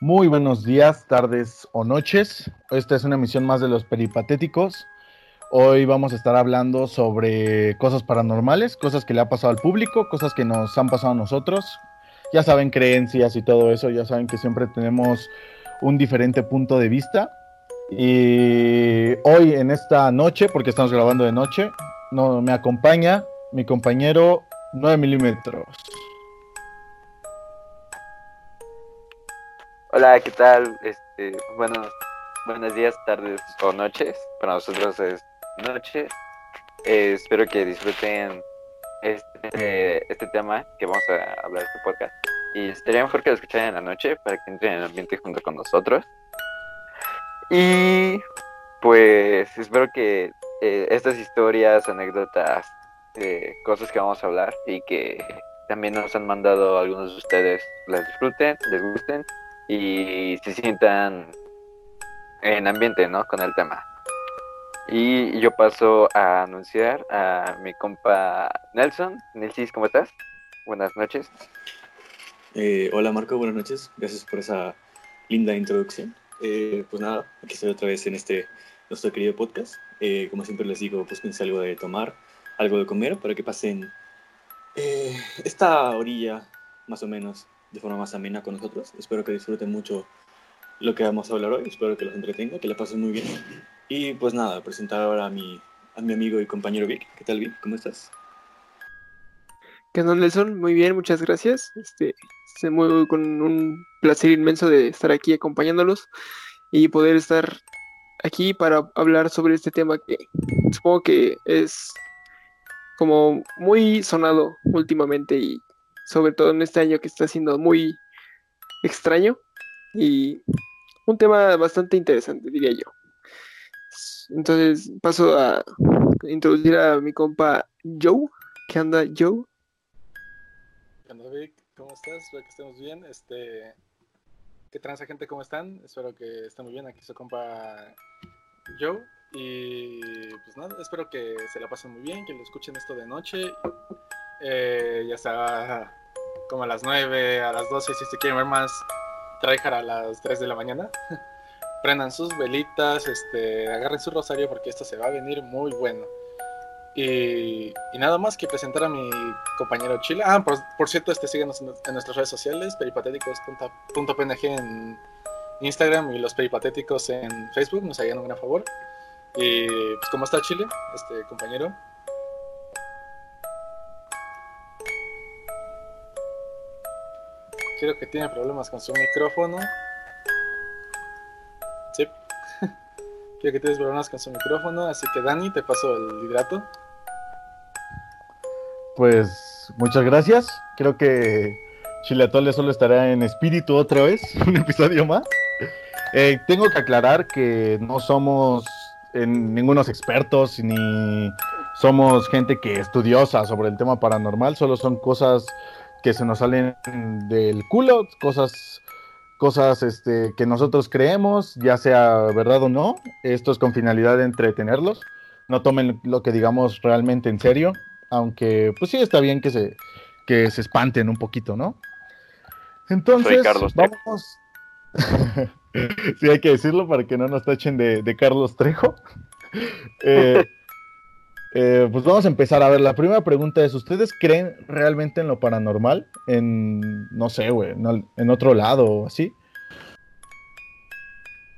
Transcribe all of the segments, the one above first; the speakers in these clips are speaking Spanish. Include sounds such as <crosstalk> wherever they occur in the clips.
Muy buenos días, tardes o noches. Esta es una emisión más de los peripatéticos. Hoy vamos a estar hablando sobre cosas paranormales, cosas que le ha pasado al público, cosas que nos han pasado a nosotros. Ya saben, creencias y todo eso, ya saben que siempre tenemos un diferente punto de vista. Y hoy en esta noche, porque estamos grabando de noche, no, me acompaña mi compañero 9 milímetros. Hola, ¿qué tal? Este, buenos, buenos días, tardes o noches. Para nosotros es noche. Eh, espero que disfruten este, este tema que vamos a hablar de este podcast. Y estaría mejor que lo escucharan en la noche para que entren en el ambiente junto con nosotros. Y pues espero que eh, estas historias, anécdotas, eh, cosas que vamos a hablar y que también nos han mandado algunos de ustedes las disfruten, les gusten y se sientan en ambiente, ¿no? Con el tema. Y yo paso a anunciar a mi compa Nelson. Nelsis, ¿cómo estás? Buenas noches. Eh, hola Marco, buenas noches. Gracias por esa linda introducción. Eh, pues nada, aquí estoy otra vez en este nuestro querido podcast. Eh, como siempre les digo, pues pensé algo de tomar, algo de comer para que pasen esta orilla más o menos de forma más amena con nosotros. Espero que disfruten mucho lo que vamos a hablar hoy. Espero que los entretenga, que la pasen muy bien. Y pues nada, presentar ahora a mi, a mi amigo y compañero Vic. ¿Qué tal, Vic? ¿Cómo estás? ¿Qué tal, Nelson? Muy bien, muchas gracias. Este, estoy muy, con un placer inmenso de estar aquí acompañándolos y poder estar aquí para hablar sobre este tema que supongo que es como muy sonado últimamente y sobre todo en este año que está siendo muy extraño y un tema bastante interesante, diría yo. Entonces paso a introducir a mi compa Joe. ¿Qué anda, Joe? ¿Qué onda, Vic? ¿Cómo estás? Espero que estemos bien. Este, ¿Qué transa, gente? ¿Cómo están? Espero que estén muy bien. Aquí su compa Joe. Y pues nada, espero que se la pasen muy bien, que lo escuchen esto de noche. Eh, ya está como a las 9, a las 12, si se quieren ver más tryhard a las 3 de la mañana. <laughs> Prendan sus velitas, este, agarren su rosario porque esto se va a venir muy bueno. Y, nada más que presentar a mi compañero Chile. Ah, por, cierto, este síguenos en, nuestras redes sociales, peripatéticos.png en Instagram y los peripatéticos en Facebook, nos harían un gran favor. Y pues, ¿cómo está Chile, este compañero? Creo que tiene problemas con su micrófono. Sí. <laughs> Creo que tienes problemas con su micrófono, así que Dani, te paso el hidrato. Pues muchas gracias. Creo que Chileatole solo estará en espíritu otra vez, <laughs> un episodio más. Eh, tengo que aclarar que no somos en ningunos expertos ni somos gente que estudiosa sobre el tema paranormal, solo son cosas que se nos salen del culo, cosas, cosas este, que nosotros creemos, ya sea verdad o no. Esto es con finalidad de entretenerlos. No tomen lo que digamos realmente en serio, aunque pues sí está bien que se, que se espanten un poquito, ¿no? Entonces, vamos. <laughs> sí, hay que decirlo para que no nos tachen de, de Carlos Trejo. eh, <laughs> eh, pues vamos a empezar. A ver, la primera pregunta es: ¿Ustedes creen realmente en lo paranormal? En, no sé, güey, en, otro lado o así.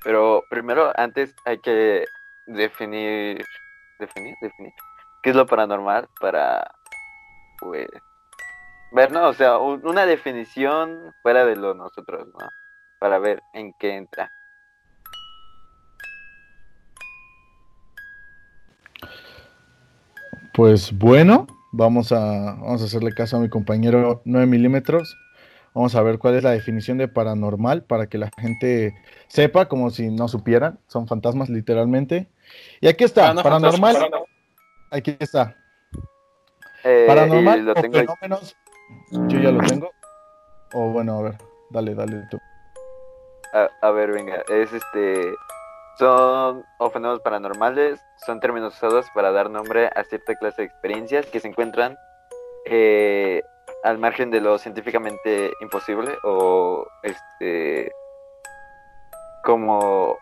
Pero primero, antes hay que definir, definir, definir, qué es lo paranormal para, pues, ver, ¿no? O sea, una definición fuera de lo nosotros, ¿no? Para ver en qué entra. Pues bueno, vamos a, vamos a hacerle caso a mi compañero 9 milímetros. Vamos a ver cuál es la definición de paranormal para que la gente sepa, como si no supieran. Son fantasmas literalmente. Y aquí está, ah, paranormal. Aquí está. Eh, paranormal o fenómenos. Yo ya lo tengo. O bueno, a ver, dale, dale tú. a ver, venga, es este son o fenómenos paranormales, son términos usados para dar nombre a cierta clase de experiencias que se encuentran eh, al margen de lo científicamente imposible o este como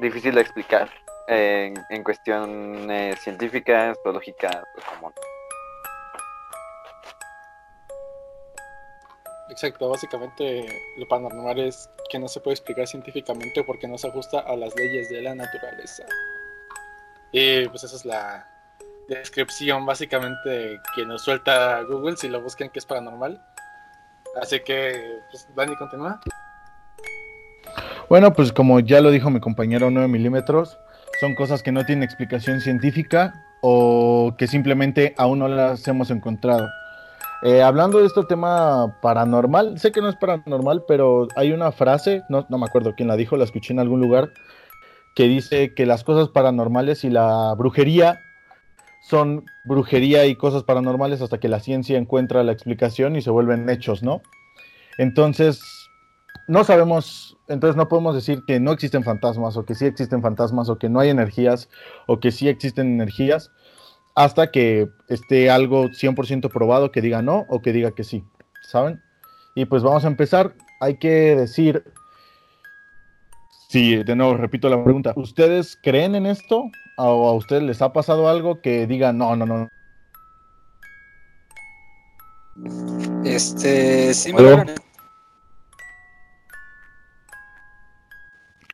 difícil de explicar en, en cuestiones científicas, biológicas, pues, como Exacto, básicamente lo paranormal es que no se puede explicar científicamente porque no se ajusta a las leyes de la naturaleza. Y pues esa es la descripción básicamente que nos suelta Google si lo buscan que es paranormal. Así que, pues, Dani, continúa. Bueno, pues como ya lo dijo mi compañero 9 milímetros, son cosas que no tienen explicación científica o que simplemente aún no las hemos encontrado. Eh, hablando de este tema paranormal, sé que no es paranormal, pero hay una frase, no, no me acuerdo quién la dijo, la escuché en algún lugar, que dice que las cosas paranormales y la brujería son brujería y cosas paranormales hasta que la ciencia encuentra la explicación y se vuelven hechos, ¿no? Entonces, no sabemos, entonces no podemos decir que no existen fantasmas o que sí existen fantasmas o que no hay energías o que sí existen energías hasta que esté algo 100% probado que diga no o que diga que sí, ¿saben? Y pues vamos a empezar. Hay que decir, sí, de nuevo repito la pregunta, ¿ustedes creen en esto? ¿O a ustedes les ha pasado algo que diga no, no, no? Este, sí me.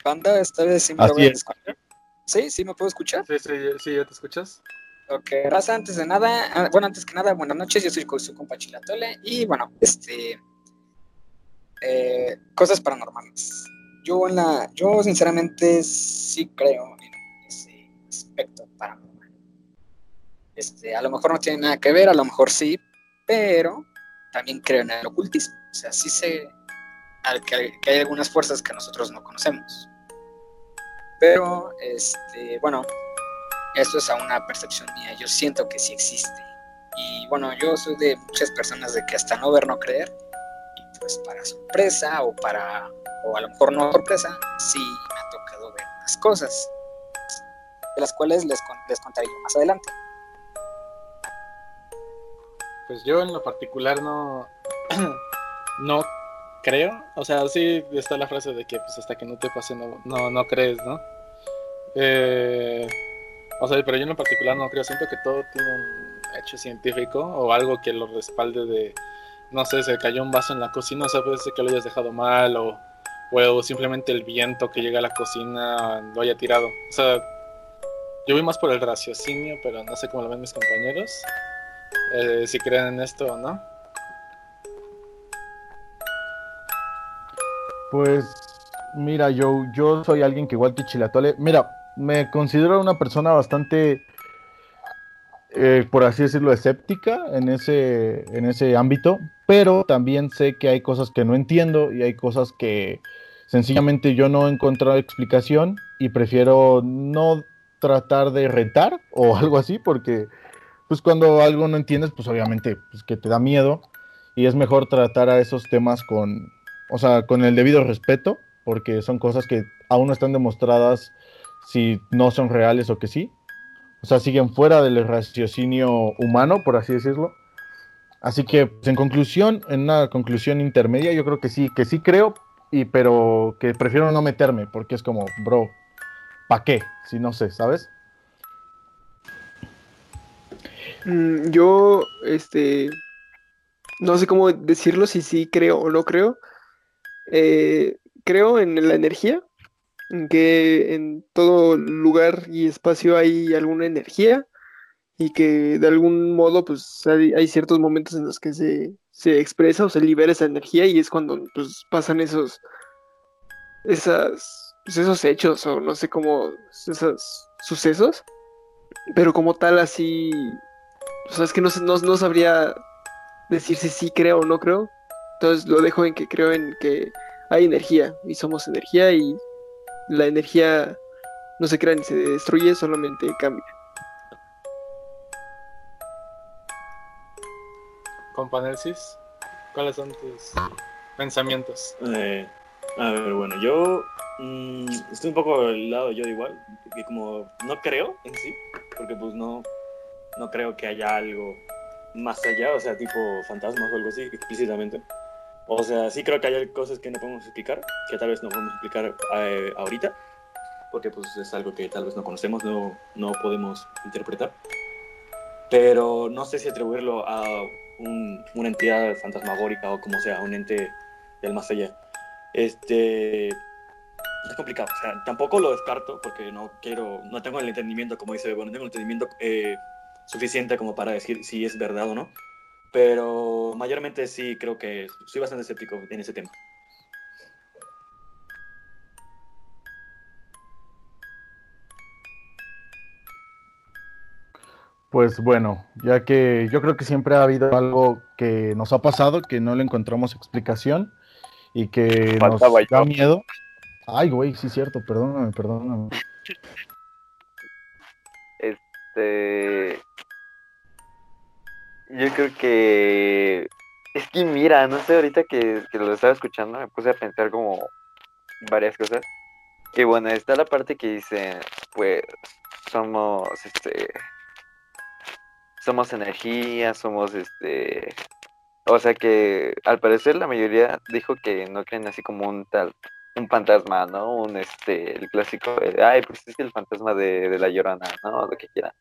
Banda, esta vez sí me Así logran es. escuchar. Sí, sí me puedo escuchar. Sí, sí, sí, ya te escuchas. Ok, raza, antes de nada, ah, bueno, antes que nada, buenas noches, yo soy su compa Chilatole y bueno, este, eh, cosas paranormales. Yo en la, yo sinceramente sí creo en ese aspecto paranormal. Este, a lo mejor no tiene nada que ver, a lo mejor sí, pero también creo en el ocultismo. O sea, sí sé que hay algunas fuerzas que nosotros no conocemos. Pero, este, bueno, esto es a una percepción mía, yo siento que sí existe. Y bueno, yo soy de muchas personas de que hasta no ver, no creer. Y pues para sorpresa o para, o a lo mejor no sorpresa, sí me ha tocado ver unas cosas. De las cuales les, les contaré más adelante. Pues yo en lo particular no, <clears throat> no creo. O sea, sí está la frase de que pues hasta que no te pase no, no, no crees, ¿no? Eh, o sea, pero yo en lo particular no creo. Siento que todo tiene un hecho científico o algo que lo respalde de, no sé, se cayó un vaso en la cocina, o sea, puede ser que lo hayas dejado mal o, o simplemente el viento que llega a la cocina lo haya tirado. O sea, yo voy más por el raciocinio, pero no sé cómo lo ven mis compañeros eh, si creen en esto o no. Pues mira, yo, yo soy alguien que igual que Chilatole, mira, me considero una persona bastante, eh, por así decirlo, escéptica en ese, en ese ámbito, pero también sé que hay cosas que no entiendo y hay cosas que sencillamente yo no he encontrado explicación y prefiero no tratar de retar o <laughs> algo así, porque pues cuando algo no entiendes, pues obviamente pues, que te da miedo y es mejor tratar a esos temas con, o sea, con el debido respeto, porque son cosas que aún no están demostradas si no son reales o que sí. O sea, siguen fuera del raciocinio humano, por así decirlo. Así que, pues, en conclusión, en una conclusión intermedia, yo creo que sí, que sí creo, y pero que prefiero no meterme, porque es como, bro, ¿pa' qué? Si no sé, ¿sabes? Mm, yo, este, no sé cómo decirlo, si sí creo o no creo. Eh, creo en la energía, en que en todo lugar y espacio hay alguna energía y que de algún modo pues hay, ciertos momentos en los que se, se expresa o se libera esa energía y es cuando pues pasan esos esas pues, esos hechos o no sé cómo esos sucesos. Pero como tal así o sea es que no, no, no sabría decir si sí creo o no creo. Entonces lo dejo en que creo en que hay energía y somos energía y la energía no se crea ni se destruye solamente cambia Companelsis, ¿cuáles son tus pensamientos? Eh, a ver, bueno, yo mm, estoy un poco del lado yo de igual, que como no creo en sí, porque pues no, no creo que haya algo más allá, o sea, tipo fantasmas o algo así, explícitamente. O sea, sí creo que hay cosas que no podemos explicar, que tal vez no podemos explicar eh, ahorita, porque pues es algo que tal vez no conocemos, no, no podemos interpretar. Pero no sé si atribuirlo a un, una entidad fantasmagórica o como sea, un ente del más allá. Este es complicado, o sea, tampoco lo descarto porque no quiero, no tengo el entendimiento, como dice, bueno, tengo el entendimiento eh, suficiente como para decir si es verdad o no, pero mayormente sí creo que soy bastante escéptico en ese tema. Pues bueno, ya que yo creo que siempre ha habido algo que nos ha pasado, que no le encontramos explicación y que nos da miedo. Ay, güey, sí es cierto, perdóname, perdóname. Este. Yo creo que. Es que mira, no sé, ahorita que, que lo estaba escuchando, me puse a pensar como varias cosas. Que bueno, está la parte que dice, pues, somos, este. Somos energía, somos, este. O sea que al parecer la mayoría dijo que no creen así como un tal un fantasma, ¿no? Un este, el clásico de, ay, pues es el fantasma de, de la llorona, ¿no? Lo que quieran.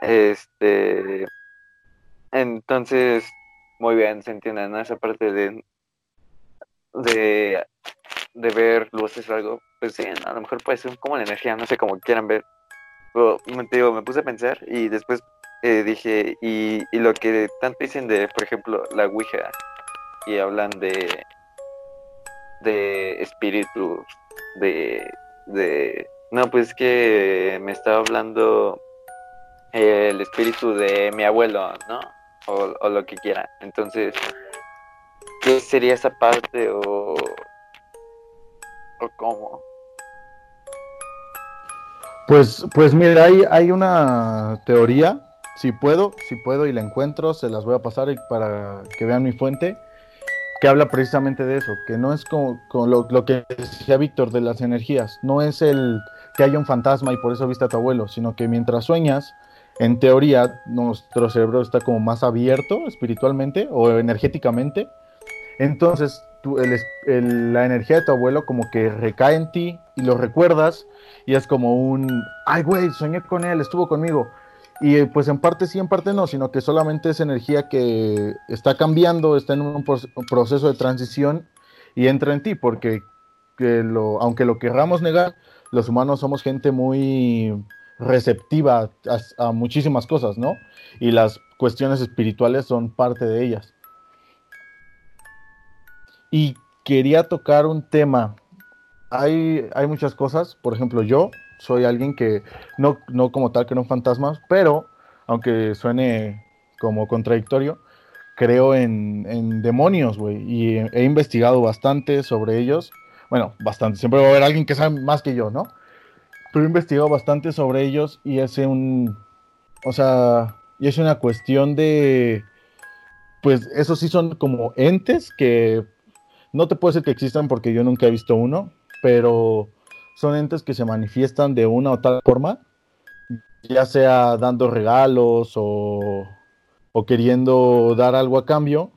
Este. Entonces, muy bien, se entiende, ¿no? Esa parte de. de. de ver luces o algo. Pues sí, a lo mejor puede ser como la energía, no sé cómo quieran ver. Pero, digo, me puse a pensar y después eh, dije, y, y lo que tanto dicen de, por ejemplo, la Ouija, y hablan de de espíritus, de, de... No, pues que me estaba hablando el espíritu de mi abuelo, ¿no? O, lo que quiera. Entonces, ¿qué sería esa parte o, o cómo? Pues, pues mira, hay, hay una teoría, si puedo, si puedo y la encuentro, se las voy a pasar para que vean mi fuente que habla precisamente de eso, que no es como, lo, que decía Víctor de las energías, no es el que haya un fantasma y por eso viste a tu abuelo, sino que mientras sueñas, en teoría, nuestro cerebro está como más abierto espiritualmente o energéticamente, entonces la energía de tu abuelo como que recae en ti y lo recuerdas y es como un, ay güey, soñé con él, estuvo conmigo, y eh, pues en parte sí, en parte no, sino que solamente es energía que está cambiando, está en un proceso de transición y entra en ti, porque lo, aunque lo querramos negar, los humanos somos gente muy receptiva a, muchísimas cosas, ¿no? Y las cuestiones espirituales son parte de ellas. Y quería tocar un tema. Hay, hay muchas cosas, por ejemplo, yo soy alguien que, no, no como tal que no fantasmas, pero aunque suene como contradictorio, creo en, demonios, güey, y he, investigado bastante sobre ellos. Bueno, bastante, siempre va a haber alguien que sabe más que yo, ¿no? Pero he investigado bastante sobre ellos y es un, o sea, y es una cuestión de, pues esos sí son como entes que no te puedo decir que existan porque yo nunca he visto uno, pero son entes que se manifiestan de una o tal forma, ya sea dando regalos o, queriendo dar algo a cambio,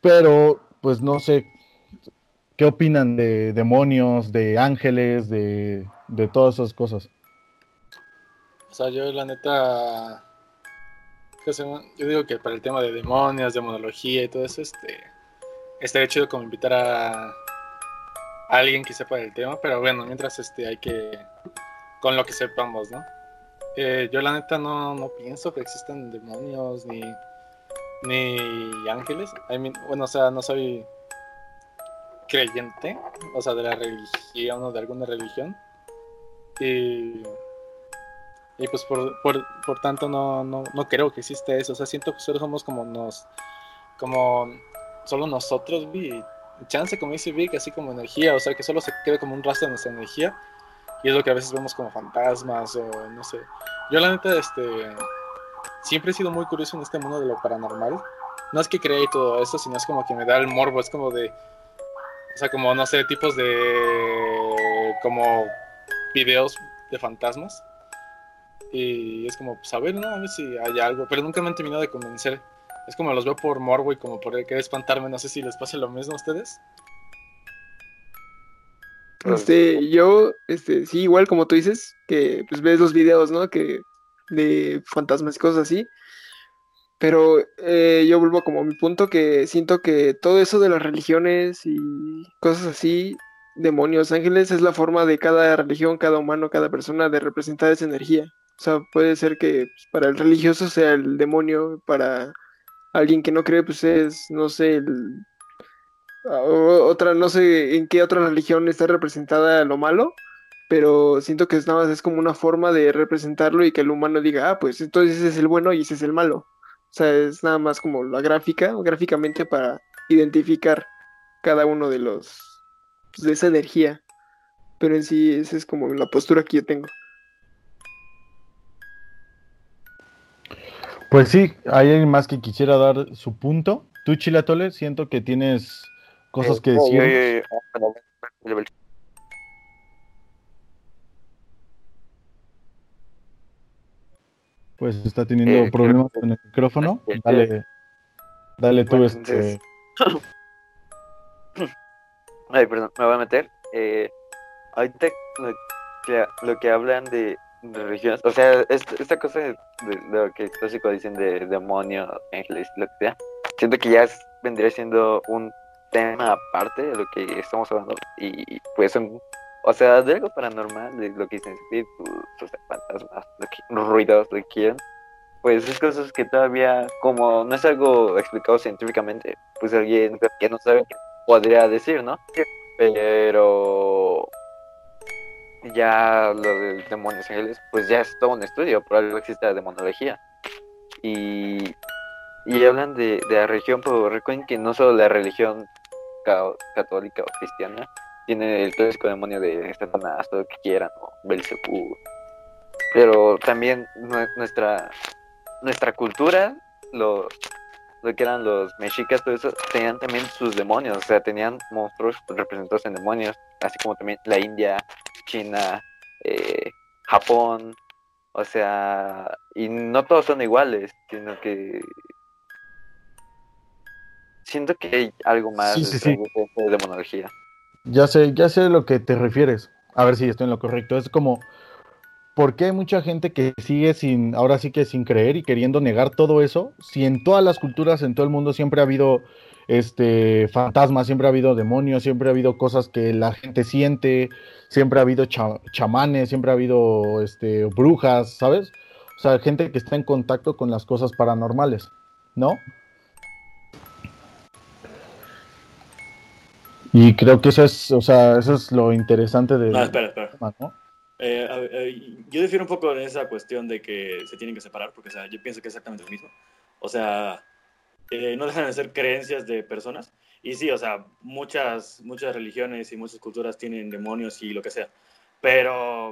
pero pues no sé qué opinan de demonios, de ángeles, de, de todas esas cosas. O sea, yo la neta, yo digo que para el tema de demonios, demonología y todo eso, este, estaría chido como invitar a alguien que sepa del tema, pero bueno, mientras este hay que con lo que sepamos, ¿no? Eh, yo la neta no, no pienso que existan demonios ni ni ángeles. bueno, o sea, no soy creyente, o sea, de la religión o de alguna religión. Y, y pues por, por, por tanto no, no, no creo que exista eso. O sea, siento que solo somos como nos, como solo nosotros, vi, chance, como dice Vic, así como energía, o sea, que solo se quede como un rastro de nuestra energía. Y es lo que a veces vemos como fantasmas o no sé. Yo la neta, este, siempre he sido muy curioso en este mundo de lo paranormal. No es que crea todo eso, sino es como que me da el morbo, es como de, o sea, como, no sé, tipos de, como videos de fantasmas. Y es como, pues a ver, ¿no? A ver si hay algo, pero nunca me han terminado de convencer Es como los veo por morbo y como por querer espantarme. No sé si les pasa lo mismo a ustedes. Este, yo, este, sí, igual como tú dices, que pues ves los videos, ¿no? Que de fantasmas y cosas así. Pero eh, yo vuelvo como a mi punto que siento que todo eso de las religiones y cosas así, demonios, ángeles, es la forma de cada religión, cada humano, cada persona de representar esa energía. O sea, puede ser que pues, para el religioso sea el demonio, para alguien que no cree, pues es, no sé, el, otra, no sé en qué otra religión está representada lo malo, pero siento que es nada más es como una forma de representarlo y que el humano diga, ah, pues entonces ese es el bueno y ese es el malo. O sea, es nada más como la gráfica, gráficamente para identificar cada uno de los, pues, de esa energía. Pero en sí, esa es como la postura que yo tengo. Pues sí, hay alguien más que quisiera dar su punto. Tú, Chilatole, siento que tienes cosas que decir. Pues está teniendo Eh, problemas con el micrófono. Dale, dale tú, Bueno, este. Ay, perdón, me voy a meter. Eh, ahorita lo que, lo que hablan de, de religiones, o sea, esta, esta cosa de, de lo que clásico dicen de demonios, ángeles, lo que sea, siento que ya es- vendría siendo un tema aparte de lo que estamos hablando y pues son, o sea, de algo paranormal, de lo que dicen espíritus, o sea, fantasmas, lo que, ruidos, lo que quieran, pues es cosas que todavía, como no es algo explicado científicamente, pues alguien que no sabe podría decir, ¿no? Pero ya lo del demonios ángeles, pues ya es todo un estudio, por algo existe la demonología. Y, y hablan de, de la religión, pero recuerden que no solo la religión ca- católica o cristiana tiene el clásico demonio de Satanás, todo lo que quieran, o Belzebú. Pero también nue- nuestra, nuestra cultura, lo que eran los mexicas, todo eso, tenían también sus demonios, o sea, tenían monstruos representados en demonios, así como también la India, China, eh, Japón, o sea, y no todos son iguales, sino que siento que hay algo más Sí, sí, de, sí. de- de demonología. Ya sé, ya sé a lo que te refieres. A ver si estoy en lo correcto. Es como, ¿por qué hay mucha gente que sigue sin, ahora sí que sin creer y queriendo negar todo eso? Si en todas las culturas, en todo el mundo siempre ha habido este fantasmas, siempre ha habido demonios, siempre ha habido cosas que la gente siente, siempre ha habido cha- chamanes, siempre ha habido este brujas, ¿sabes? O sea, gente que está en contacto con las cosas paranormales, ¿no? Y creo que eso es, o sea, eso es lo interesante de No, espera, espera. ¿no? Eh, eh, yo difiero un poco en esa cuestión de que se tienen que separar, porque o sea, yo pienso que es exactamente lo mismo. O sea, eh, no dejan de ser creencias de personas. Y sí, o sea, muchas, muchas religiones y muchas culturas tienen demonios y lo que sea. Pero,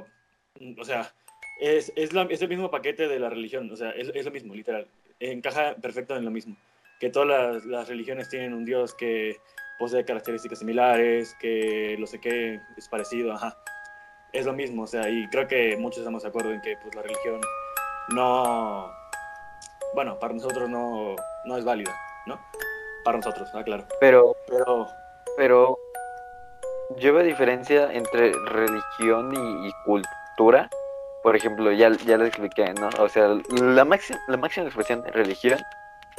o sea, es, es, la- es el mismo paquete de la religión. O sea, es, es lo mismo, literal. Encaja perfecto en lo mismo. Que todas las, las religiones tienen un Dios que posee características similares, que lo sé qué es parecido, ajá es lo mismo, o sea, y creo que muchos estamos de acuerdo en que pues la religión no, bueno, para nosotros no, no es válida, ¿no? Para nosotros, ah, claro. Pero, Pero, pero yo veo diferencia entre religión y, y cultura. Por ejemplo, ya, ya lo expliqué, ¿no? O sea, la máxima, la máxima expresión de religión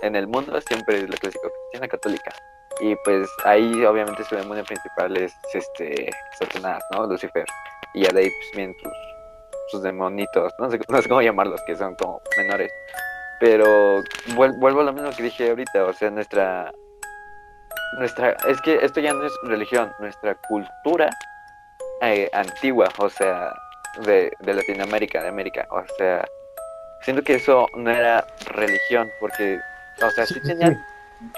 en el mundo siempre es la clásica cristiana católica. Y pues ahí obviamente su demonio principal es este Satanás, ¿no? Lucifer. Y ya de ahí pues vienen sus, sus demonitos, no sé, <laughs> no sé cómo llamarlos, que son como menores. Pero vuel- vuelvo a lo mismo que dije ahorita, o sea, nuestra nuestra es que esto ya no es religión, nuestra cultura eh, antigua, o sea, de, de Latinoamérica, de América, o sea, siento que eso no era religión, porque, o sea, sí, <laughs> tenían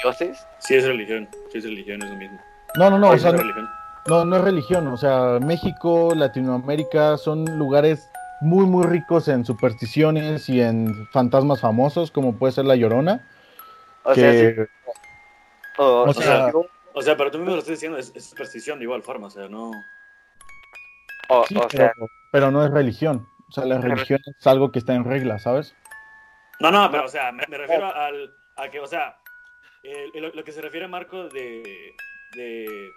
dioses, sí es religión, sí es religión, es lo mismo. No, no, no, o sea, es no, no, no es religión, o sea, México, Latinoamérica son lugares muy, muy ricos en supersticiones y en fantasmas famosos, como puede ser La Llorona, o sea, sí, o, sea, sea, O sea, pero tú mismo lo estás diciendo, es, es superstición de igual forma, o sea, no... o- sí, o pero, sea, pero no es religión, o sea, la religión es algo que está en regla, ¿sabes? No, no, pero o sea, me, me refiero al, a que, o sea, eh, lo, lo que se refiere Marco de, de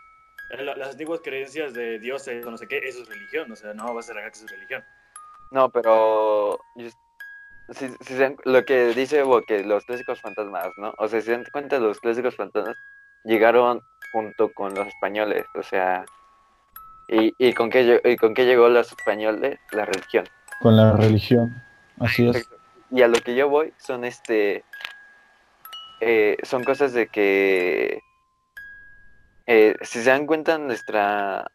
la- las antiguas creencias de dioses o no sé qué, eso es religión, o sea, no vas a negar que eso es religión. No, pero yo- si, si se lo que dice Hugo, que los clásicos fantasmas, ¿no? O sea, si se dan cuenta, los clásicos fantasmas llegaron junto con los españoles, o sea, ¿y, y con qué, y con qué llegó los españoles? La religión. Con la religión. Así es. Y a lo que yo voy son este, eh, son cosas de que, eh, si se dan cuenta, nuestra,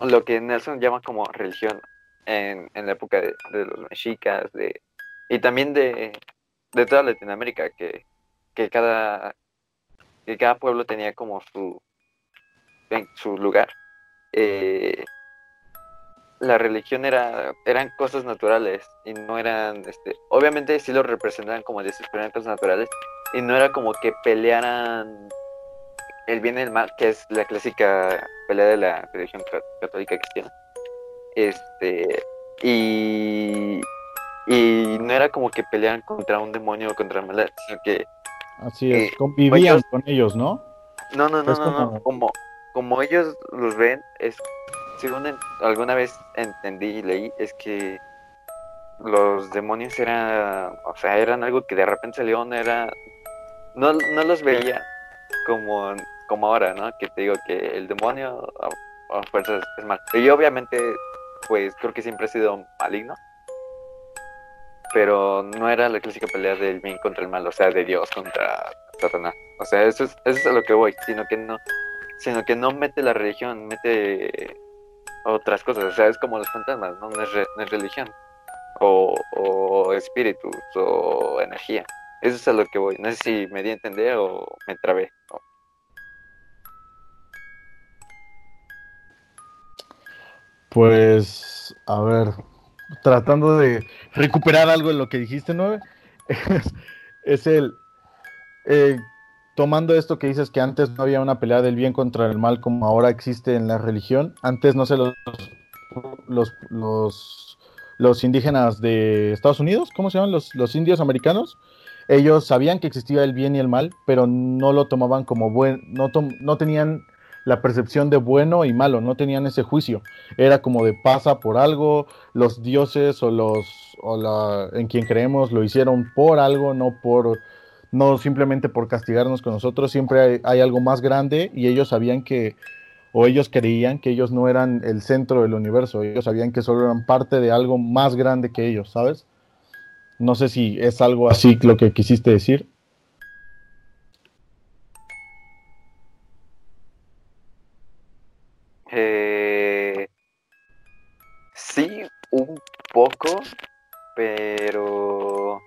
lo que Nelson llama como religión en, en la época de, de los mexicas, de, y también de, de toda Latinoamérica, que, que cada, que cada pueblo tenía como su, su lugar. Eh, la religión era, eran cosas naturales y no eran, este, obviamente sí lo representaban como dices, pero eran cosas naturales y no era como que pelearan el bien y el mal, que es la clásica pelea de la religión ca- católica cristiana. Este, y, y no era como que pelearan contra un demonio o contra maldad, sino que Así es. Eh, Convivían ellos- con ellos, ¿no? no, no, no, no, no, Como, como ellos los ven, es según alguna vez entendí y leí, es que los demonios eran, o sea, eran algo que de repente salió, no era, no, no los veía como, como ahora, ¿no? Que te digo que el demonio a, fuerzas es mal. Y yo obviamente, pues creo que siempre he sido maligno. Pero no era la clásica pelea del bien contra el mal, o sea, de Dios contra Satanás. O sea, eso es, eso es a lo que voy, sino que no, sino que no mete la religión, mete otras cosas. O sea, es como los fantasmas, ¿no? No es, re- religión. O, espíritus, o energía. Eso es a lo que voy. No sé si me di a entender o me trabé. Pues, a ver, tratando de recuperar algo de lo que dijiste, ¿no? Es, <laughs> es el, eh, tomando esto que dices que antes no había una pelea del bien contra el mal como ahora existe en la religión, antes no sé, los, los, los, los indígenas de Estados Unidos, ¿cómo se llaman? Los, los indios americanos, ellos sabían que existía el bien y el mal, pero no lo tomaban como buen, no, tom- no tenían la percepción de bueno y malo, no tenían ese juicio era como de pasa por algo, los dioses o los o la en quien creemos lo hicieron por algo, no por no simplemente por castigarnos con nosotros, siempre hay, algo más grande y ellos sabían que o ellos creían que ellos no eran el centro del universo, ellos sabían que solo eran parte de algo más grande que ellos, ¿sabes? No sé si es algo así lo que quisiste decir. Eh, sí, un poco, pero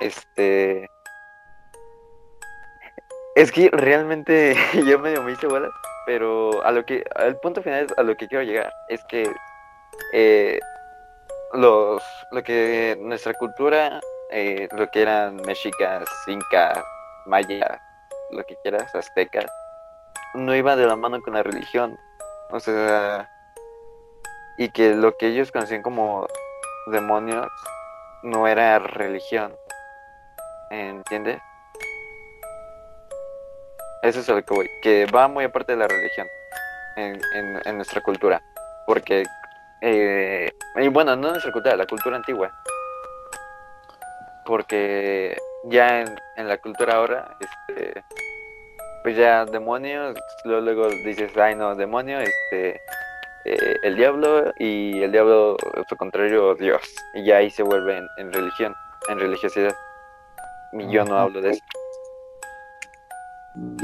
este es que realmente <laughs> yo medio me hice bolas, pero a lo que al punto final a lo que quiero llegar es que eh, los lo que nuestra cultura eh, lo que eran mexicas, incas, mayas, lo que quieras, aztecas, no iba de la mano con la religión. O sea, y que lo que ellos conocían como demonios no era religión. ¿Entiendes? Eso es a lo que voy. Que va muy aparte de la religión en, en, en nuestra cultura. Porque, eh, y bueno, no nuestra cultura, la cultura antigua. Porque ya en, en la cultura ahora, este, pues ya demonios, luego, luego dices, ay no, demonio, este, eh, el diablo y el diablo, su contrario, Dios. Y ya ahí se vuelve en, en religión, en religiosidad. Y yo no hablo de eso.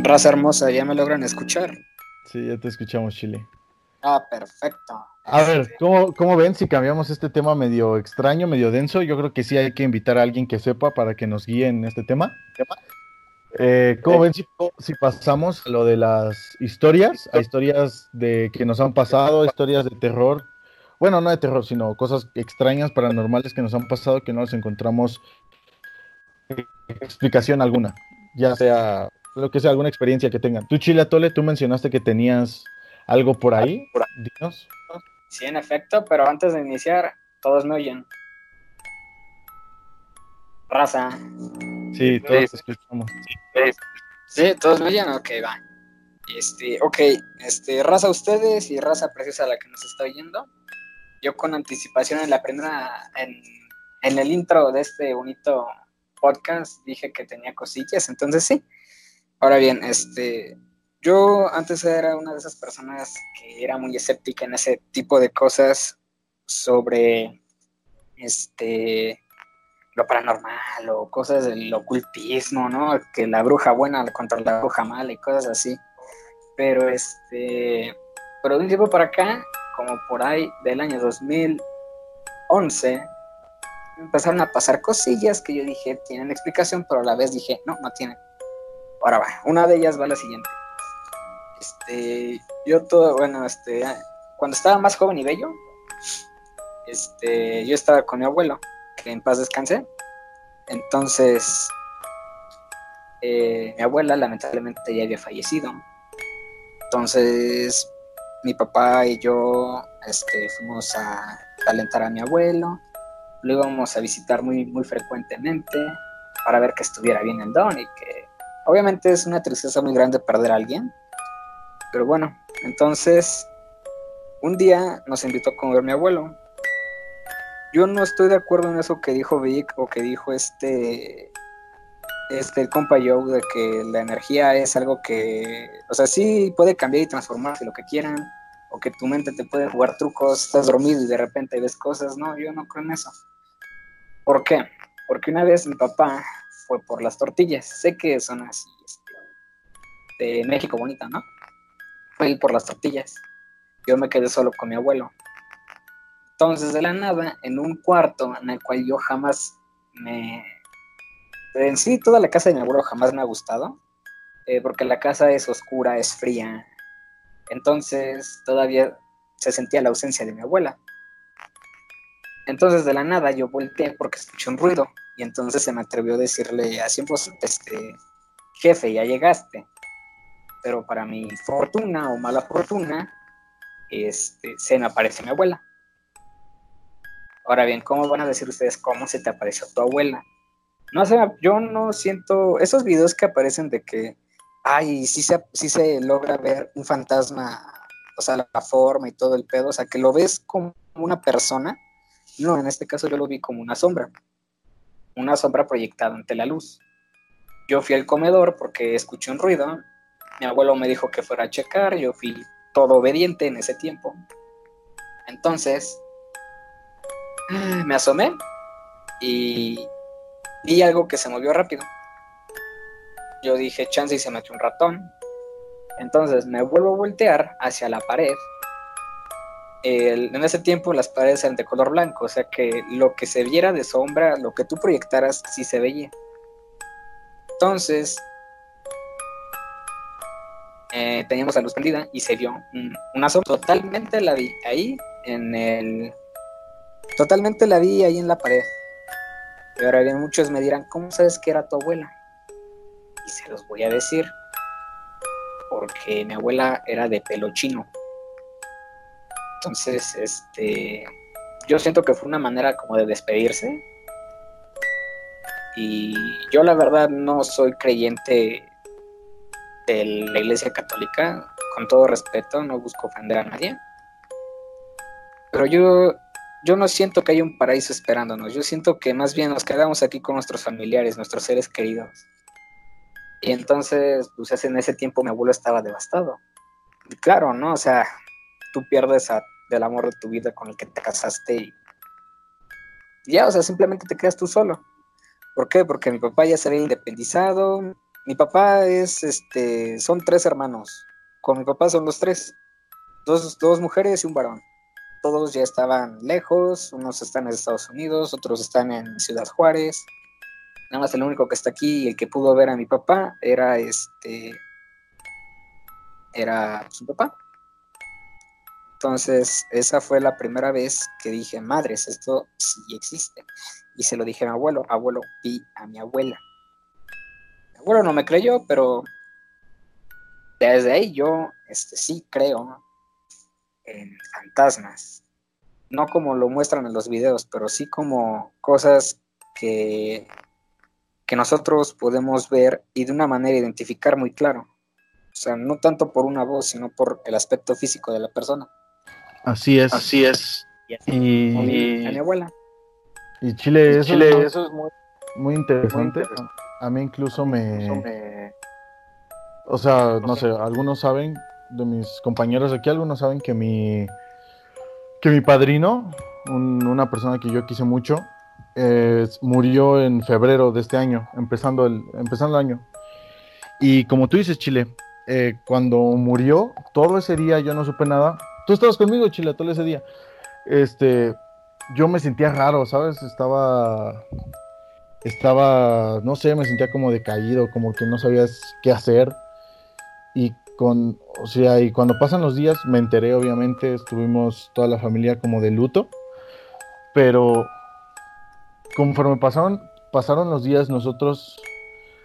Raza hermosa, ¿ya me logran escuchar? Sí, ya te escuchamos, Chile. Ah, perfecto. A ver, ¿cómo, ¿cómo ven si cambiamos este tema medio extraño, medio denso? Yo creo que sí hay que invitar a alguien que sepa para que nos guíe en este tema. Eh, ¿Cómo ven si, si pasamos a lo de las historias? A historias de que nos han pasado, historias de terror. Bueno, no de terror, sino cosas extrañas, paranormales que nos han pasado que no les encontramos explicación alguna. Ya sea lo que sea, alguna experiencia que tengan. Tú, Chile Atole, tú mencionaste que tenías algo por ahí. Dinos. Sí, en efecto, pero antes de iniciar, todos me oyen. Raza, Sí, todos Sí. escuchamos. Sí, todos me oyen, ok, va. Este, ok, este, raza ustedes y raza preciosa la que nos está oyendo. Yo con anticipación en la primera, en, en el intro de este bonito podcast dije que tenía cosillas, entonces sí. Ahora bien, este, yo antes era una de esas personas que era muy escéptica en ese tipo de cosas sobre, este, lo paranormal o cosas del ocultismo, ¿no? Que la bruja buena contra la bruja mala y cosas así. Pero este, pero de un tiempo para acá, como por ahí del año 2011, empezaron a pasar cosillas que yo dije tienen explicación, pero a la vez dije, no, no tienen. Ahora va, una de ellas va la siguiente. Este, yo todo, bueno, este, cuando estaba más joven y bello, este, yo estaba con mi abuelo, que en paz descanse. Entonces, eh, mi abuela lamentablemente ya había fallecido. Entonces, mi papá y yo este, fuimos a alentar a mi abuelo. Lo íbamos a visitar muy, muy frecuentemente para ver que estuviera bien el don y que obviamente es una tristeza muy grande perder a alguien. Pero bueno, entonces un día nos invitó a comer mi abuelo. Yo no estoy de acuerdo en eso que dijo Vic o que dijo este este compa Joe de que la energía es algo que, o sea, sí puede cambiar y transformarse lo que quieran, o que tu mente te puede jugar trucos, estás dormido y de repente ves cosas, no, yo no creo en eso. ¿Por qué? Porque una vez mi papá fue por las tortillas, sé que son así, este, de México bonita, ¿no? Fue por las tortillas. Yo me quedé solo con mi abuelo. Entonces, de la nada, en un cuarto en el cual yo jamás me... En sí, toda la casa de mi abuelo jamás me ha gustado, eh, porque la casa es oscura, es fría. Entonces, todavía se sentía la ausencia de mi abuela. Entonces, de la nada, yo volteé porque escuché un ruido. Y entonces se me atrevió a decirle así voz, este, jefe, ya llegaste. Pero para mi fortuna o mala fortuna, este, se me aparece mi abuela. Ahora bien, ¿cómo van a decir ustedes cómo se te apareció tu abuela? No sé, yo no siento esos videos que aparecen de que, ay, sí se, sí se logra ver un fantasma, o sea, la forma y todo el pedo, o sea, que lo ves como una persona. No, en este caso yo lo vi como una sombra, una sombra proyectada ante la luz. Yo fui al comedor porque escuché un ruido, mi abuelo me dijo que fuera a checar, yo fui todo obediente en ese tiempo. Entonces, me asomé y vi algo que se movió rápido. Yo dije, chance y se metió un ratón. Entonces me vuelvo a voltear hacia la pared. En ese tiempo las paredes eran de color blanco, o sea que lo que se viera de sombra, lo que tú proyectaras, sí se veía. Entonces, eh, teníamos la luz prendida y se vio un- una sombra. Totalmente la vi ahí en el... Totalmente la vi ahí en la pared. Y ahora bien, muchos me dirán, ¿cómo sabes que era tu abuela? Y se los voy a decir. Porque mi abuela era de pelo chino. Entonces, este, yo siento que fue una manera como de despedirse. Y yo la verdad no soy creyente de la Iglesia Católica, con todo respeto, no busco ofender a nadie. Pero yo, yo no siento que haya un paraíso esperándonos, yo siento que más bien nos quedamos aquí con nuestros familiares, nuestros seres queridos. Y entonces, pues en ese tiempo mi abuelo estaba devastado. Claro, ¿no? O sea, tú pierdes a- del amor de tu vida con el que te casaste y ya, o sea, simplemente te quedas tú solo. ¿Por qué? Porque mi papá ya se había independizado. Mi papá es, este, son tres hermanos. Con mi papá son los tres. Dos, dos mujeres y un varón. Todos ya estaban lejos, unos están en Estados Unidos, otros están en Ciudad Juárez. Nada más el único que está aquí y el que pudo ver a mi papá era este. Era su papá. Entonces, esa fue la primera vez que dije, madres, esto sí existe. Y se lo dije a mi abuelo, abuelo, vi a mi abuela. Mi abuelo no me creyó, pero desde ahí yo este, sí creo en fantasmas. No como lo muestran en los videos, pero sí como cosas que, que nosotros podemos ver y de una manera identificar muy claro. O sea, no tanto por una voz, sino por el aspecto físico de la persona. Así es. Así es. Y, A mi, y, a mi abuela. Chile, eso, Chile, es muy- eso es muy, muy interesante. muy interesante. A mí incluso me... O sea, no sé, algunos saben, de mis compañeros de aquí, algunos saben que mi, que mi padrino, un- una persona que yo quise mucho, eh, murió en febrero de este año, empezando el, empezando el año. Y como tú dices, Chile, eh, cuando murió, todo ese día yo no supe nada. Tú estabas conmigo, Chile, todo ese día. Este, yo me sentía raro, ¿sabes? Estaba, estaba, no sé, me sentía como decaído, como que no sabías qué hacer. Y con, o sea, y cuando pasan los días, me enteré, obviamente, estuvimos toda la familia como de luto. Pero conforme pasaron, pasaron los días, nosotros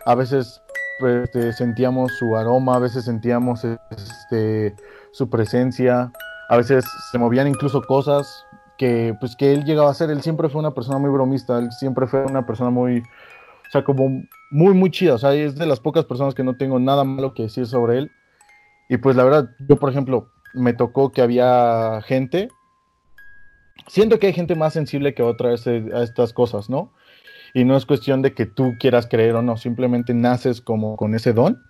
a veces pues, este, sentíamos su aroma, a veces sentíamos este, su presencia, a veces se movían incluso cosas que, pues, que él llegaba a ser. Él siempre fue una persona muy bromista, él siempre fue una persona muy, o sea, como muy, muy chida. O sea, es de las pocas personas que no tengo nada malo que decir sobre él. Y pues la verdad, yo por ejemplo, me tocó que había gente, siento que hay gente más sensible que otra a, estas cosas, ¿no? Y no es cuestión de que tú quieras creer o no, simplemente naces como con ese don.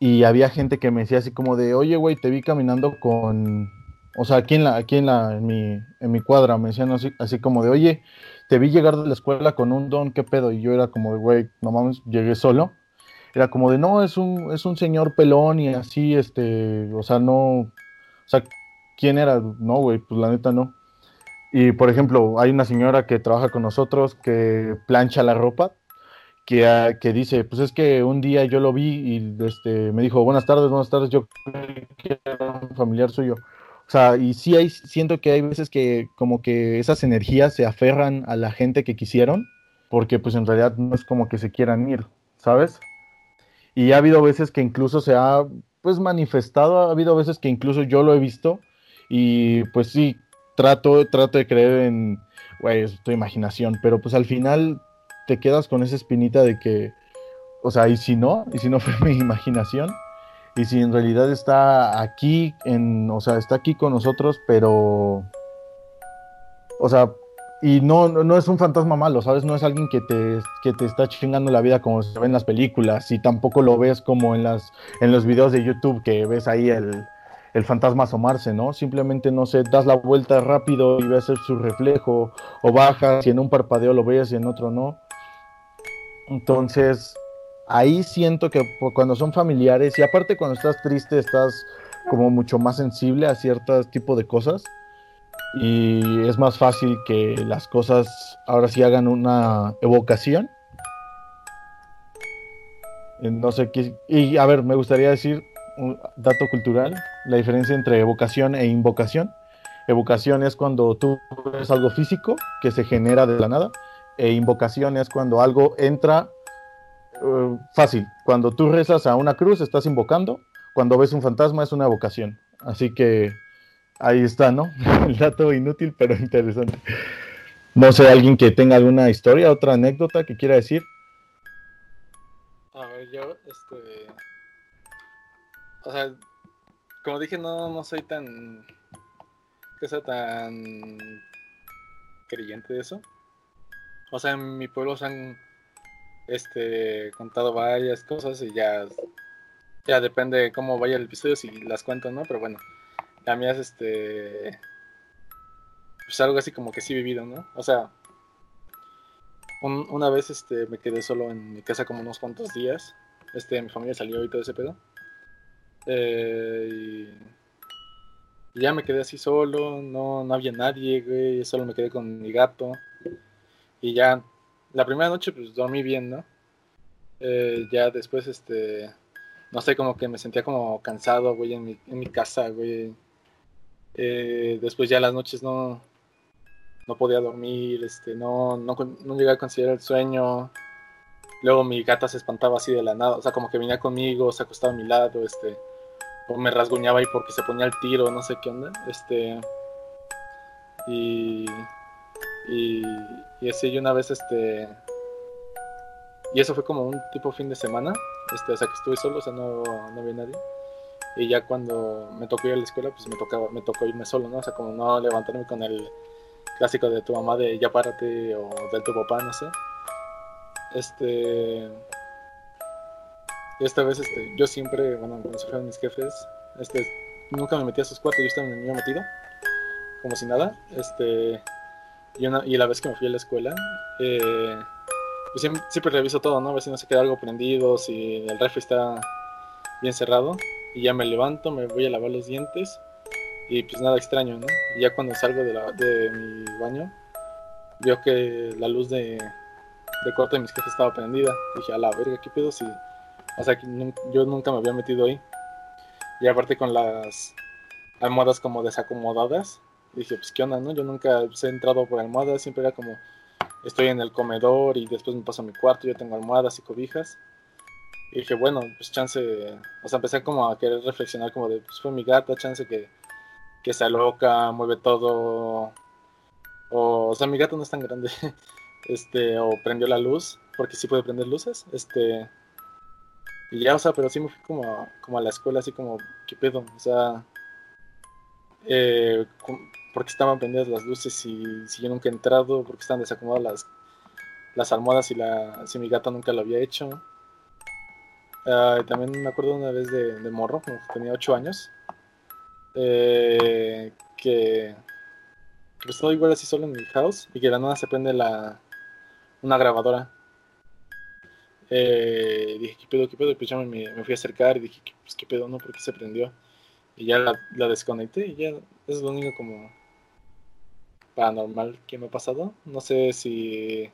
Y había gente que me decía así como de, oye, güey, te vi caminando con, o sea, aquí en la, aquí en la, en mi, en mi cuadra, me decían así, así como de, oye, te vi llegar de la escuela con un don, ¿qué pedo? Y yo era como de, güey, no mames, llegué solo. Era como de, no, es un, es un señor pelón y así, este, o sea, no, o sea, ¿quién era? No, güey, pues la neta no. Y por ejemplo, hay una señora que trabaja con nosotros que plancha la ropa, que, ah, que dice, pues es que un día yo lo vi y este, me dijo, buenas tardes, buenas tardes, yo que era un familiar suyo. O sea, y sí hay, siento que hay veces que como que esas energías se aferran a la gente que quisieron, porque pues en realidad no es como que se quieran ir, ¿sabes? Y ha habido veces que incluso se ha pues manifestado, ha habido veces que incluso yo lo he visto y pues sí, trato, trato de creer en, güey, tu imaginación, pero pues al final te quedas con esa espinita de que, o sea, y si no, y si no fue mi imaginación, y si en realidad está aquí, en, o sea, está aquí con nosotros, pero, o sea, y no, no, no es un fantasma malo, ¿sabes? No es alguien que te, que te está chingando la vida como se ve en las películas, y tampoco lo ves como en, las, en los videos de YouTube que ves ahí el, el fantasma asomarse, ¿no? Simplemente, no sé, das la vuelta rápido y ves su reflejo, o bajas y en un parpadeo lo ves y en otro no. Entonces, ahí siento que cuando son familiares, y aparte cuando estás triste, estás como mucho más sensible a ciertos tipo de cosas, y es más fácil que las cosas ahora sí hagan una evocación. Eh, No sé qué. Y a ver, me gustaría decir un dato cultural: la diferencia entre evocación e invocación. Evocación es cuando tú ves algo físico que se genera de la nada, e invocación es cuando algo entra eh, fácil. Cuando tú rezas a una cruz, estás invocando. Cuando ves un fantasma, es una evocación. Así que ahí está, ¿no? <laughs> El dato inútil, pero interesante. No sé, alguien que tenga alguna historia, otra anécdota que quiera decir. A ver, yo, este. O sea, como dije, no, no soy tan. que sea tan. creyente de eso. O sea, en mi pueblo se han. este. contado varias cosas y ya. ya depende de cómo vaya el episodio si las cuento, ¿no? Pero bueno, la mía es este. pues algo así como que sí vivido, ¿no? O sea. un- una vez este, me quedé solo en mi casa como unos cuantos días. Este, mi familia salió y todo ese pedo. Eh, y ya me quedé así solo, no, no había nadie, güey, solo me quedé con mi gato. Y ya, la primera noche pues dormí bien, ¿no? Eh, ya después, este, no sé, como que me sentía como cansado, güey, en mi, en mi casa, güey. Eh, después ya las noches no, no podía dormir, este, no, no, no llegué a considerar el sueño. Luego mi gata se espantaba así de la nada, o sea, como que venía conmigo, se acostaba a mi lado, este, o me rasguñaba ahí porque se ponía al tiro, no sé qué onda, este, y, y, así, una vez, este, y eso fue como un tipo fin de semana, este, o sea que estuve solo, o sea, no, no había nadie. Y ya cuando me tocó ir a la escuela, pues me tocaba, me tocó irme solo, ¿no? O sea, como no levantarme con el clásico de tu mamá de ya párate o de tu papá, no sé. Este. Esta vez, este, yo siempre, bueno, cuando se fueron mis jefes, este, nunca me metí a sus cuartos, yo estaba en el mío metido, como si nada. Este, y, una, y la vez que me fui a la escuela, eh, pues siempre, reviso todo, ¿no? A ver si no se queda algo prendido, si el refri está bien cerrado. Y ya me levanto, me voy a lavar los dientes y pues nada extraño, ¿no? Ya cuando salgo de, la, de mi baño, veo que la luz de, de cuarto de mis jefes estaba prendida. Dije, a la verga, ¿qué pedo? Si, o sea, que yo nunca me había metido ahí. Y aparte con las almohadas como desacomodadas, dije, pues qué onda, ¿no? Yo nunca pues, he entrado por almohadas, siempre era como, estoy en el comedor y después me paso a mi cuarto, yo tengo almohadas y cobijas. Y dije, bueno, pues chance, o sea, empecé como a querer reflexionar como de, pues fue mi gata, chance que, que se aloca, mueve todo. O, sea, mi gato no es tan grande. <laughs> Este, o prendió la luz, porque sí puede prender luces. Este, y ya, o sea, pero sí me fui como como a la escuela, así como, ¿qué pedo? O sea, eh, porque estaban prendidas las luces y si yo nunca he entrado, porque estaban desacomodadas las, las almohadas y la, si mi gata nunca lo había hecho. Y también me acuerdo una vez de, de morro, tenía 8 años, eh, que, estaba igual así solo en mi house y que de la nada se prende la, una grabadora. Eh, dije, ¿qué pedo, qué pedo? Y pues ya me, fui a acercar y dije, ¿qué, pues, ¿qué pedo, no? ¿Por qué se prendió? Y ya la, la desconecté y ya, es lo único como paranormal que me ha pasado. No sé si...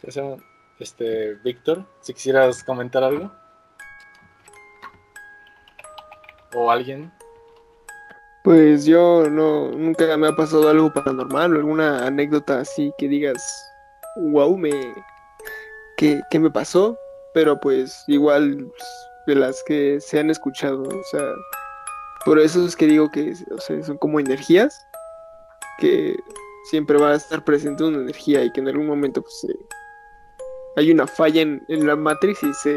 ¿qué? Este, Víctor, si quisieras comentar algo. O alguien. Pues yo no, nunca me ha pasado algo paranormal o alguna anécdota así que digas, wow, me, que, que me pasó, pero pues igual de las que se han escuchado, o sea, por eso es que digo que o sea, son como energías, que siempre va a estar presente una energía y que en algún momento pues hay una falla en, en la matriz y se,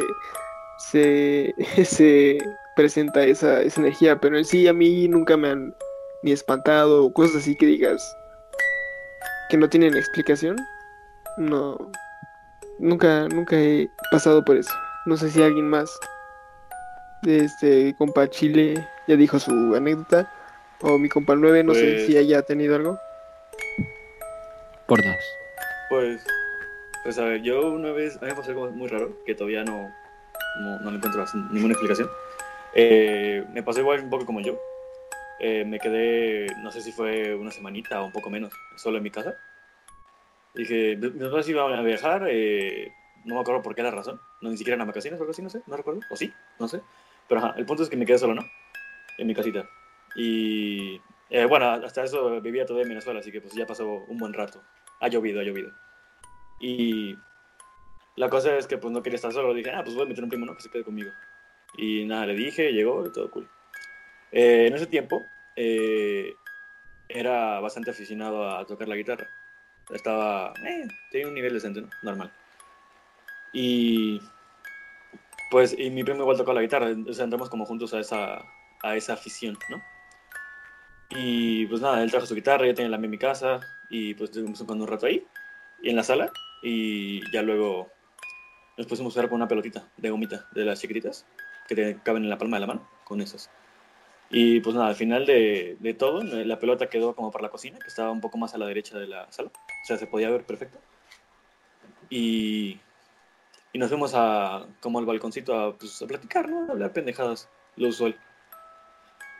se, <laughs> se presenta esa, esa energía, pero en sí a mí nunca me han ni espantado o cosas así que digas que no tienen explicación. No, nunca, nunca he pasado por eso. No sé si alguien más este compa Chile ya dijo su anécdota o mi compa 9, no sé Pues- si haya tenido algo. Por dos. Pues, pues a ver, yo una vez, a mí me pasó algo muy raro, que todavía no, no, no le encuentro ninguna explicación. Eh, me pasó igual un poco como yo. Eh, me quedé, no sé si fue una semanita o un poco menos, solo en mi casa. Dije, mis papás iban a viajar, eh, no me acuerdo por qué la razón, no, ni siquiera en las vacaciones o algo así, no sé, no recuerdo, o sí, no sé. Pero ajá, el punto es que me quedé solo, ¿no? En mi casita. Y eh, bueno, hasta eso vivía todavía en Venezuela, así que pues ya pasó un buen rato. Ha llovido, ha llovido. Y la cosa es que pues no quería estar solo. Dije, ah, pues voy a meter un primo, ¿no? Que se quede conmigo. Y nada, le dije, llegó y todo cool. Eh, en ese tiempo eh, era bastante aficionado a tocar la guitarra. Estaba, eh, tenía un nivel decente, ¿no? Normal. Y pues, y mi primo igual tocó la guitarra. Entonces entramos como juntos a esa, a esa afición, ¿no? Y pues nada, él trajo su guitarra, yo tenía la mía en mi casa y pues estuvimos tocando un rato ahí, y en la sala, y ya luego nos pusimos a jugar con una pelotita de gomita, de las chiquititas, que te caben en la palma de la mano, con esas. Y pues nada, al final de, de todo, la pelota quedó como para la cocina, que estaba un poco más a la derecha de la sala, o sea, se podía ver perfecto. Y, y nos fuimos a, como al balconcito a, pues, a platicar, ¿no? A hablar pendejadas, lo usual.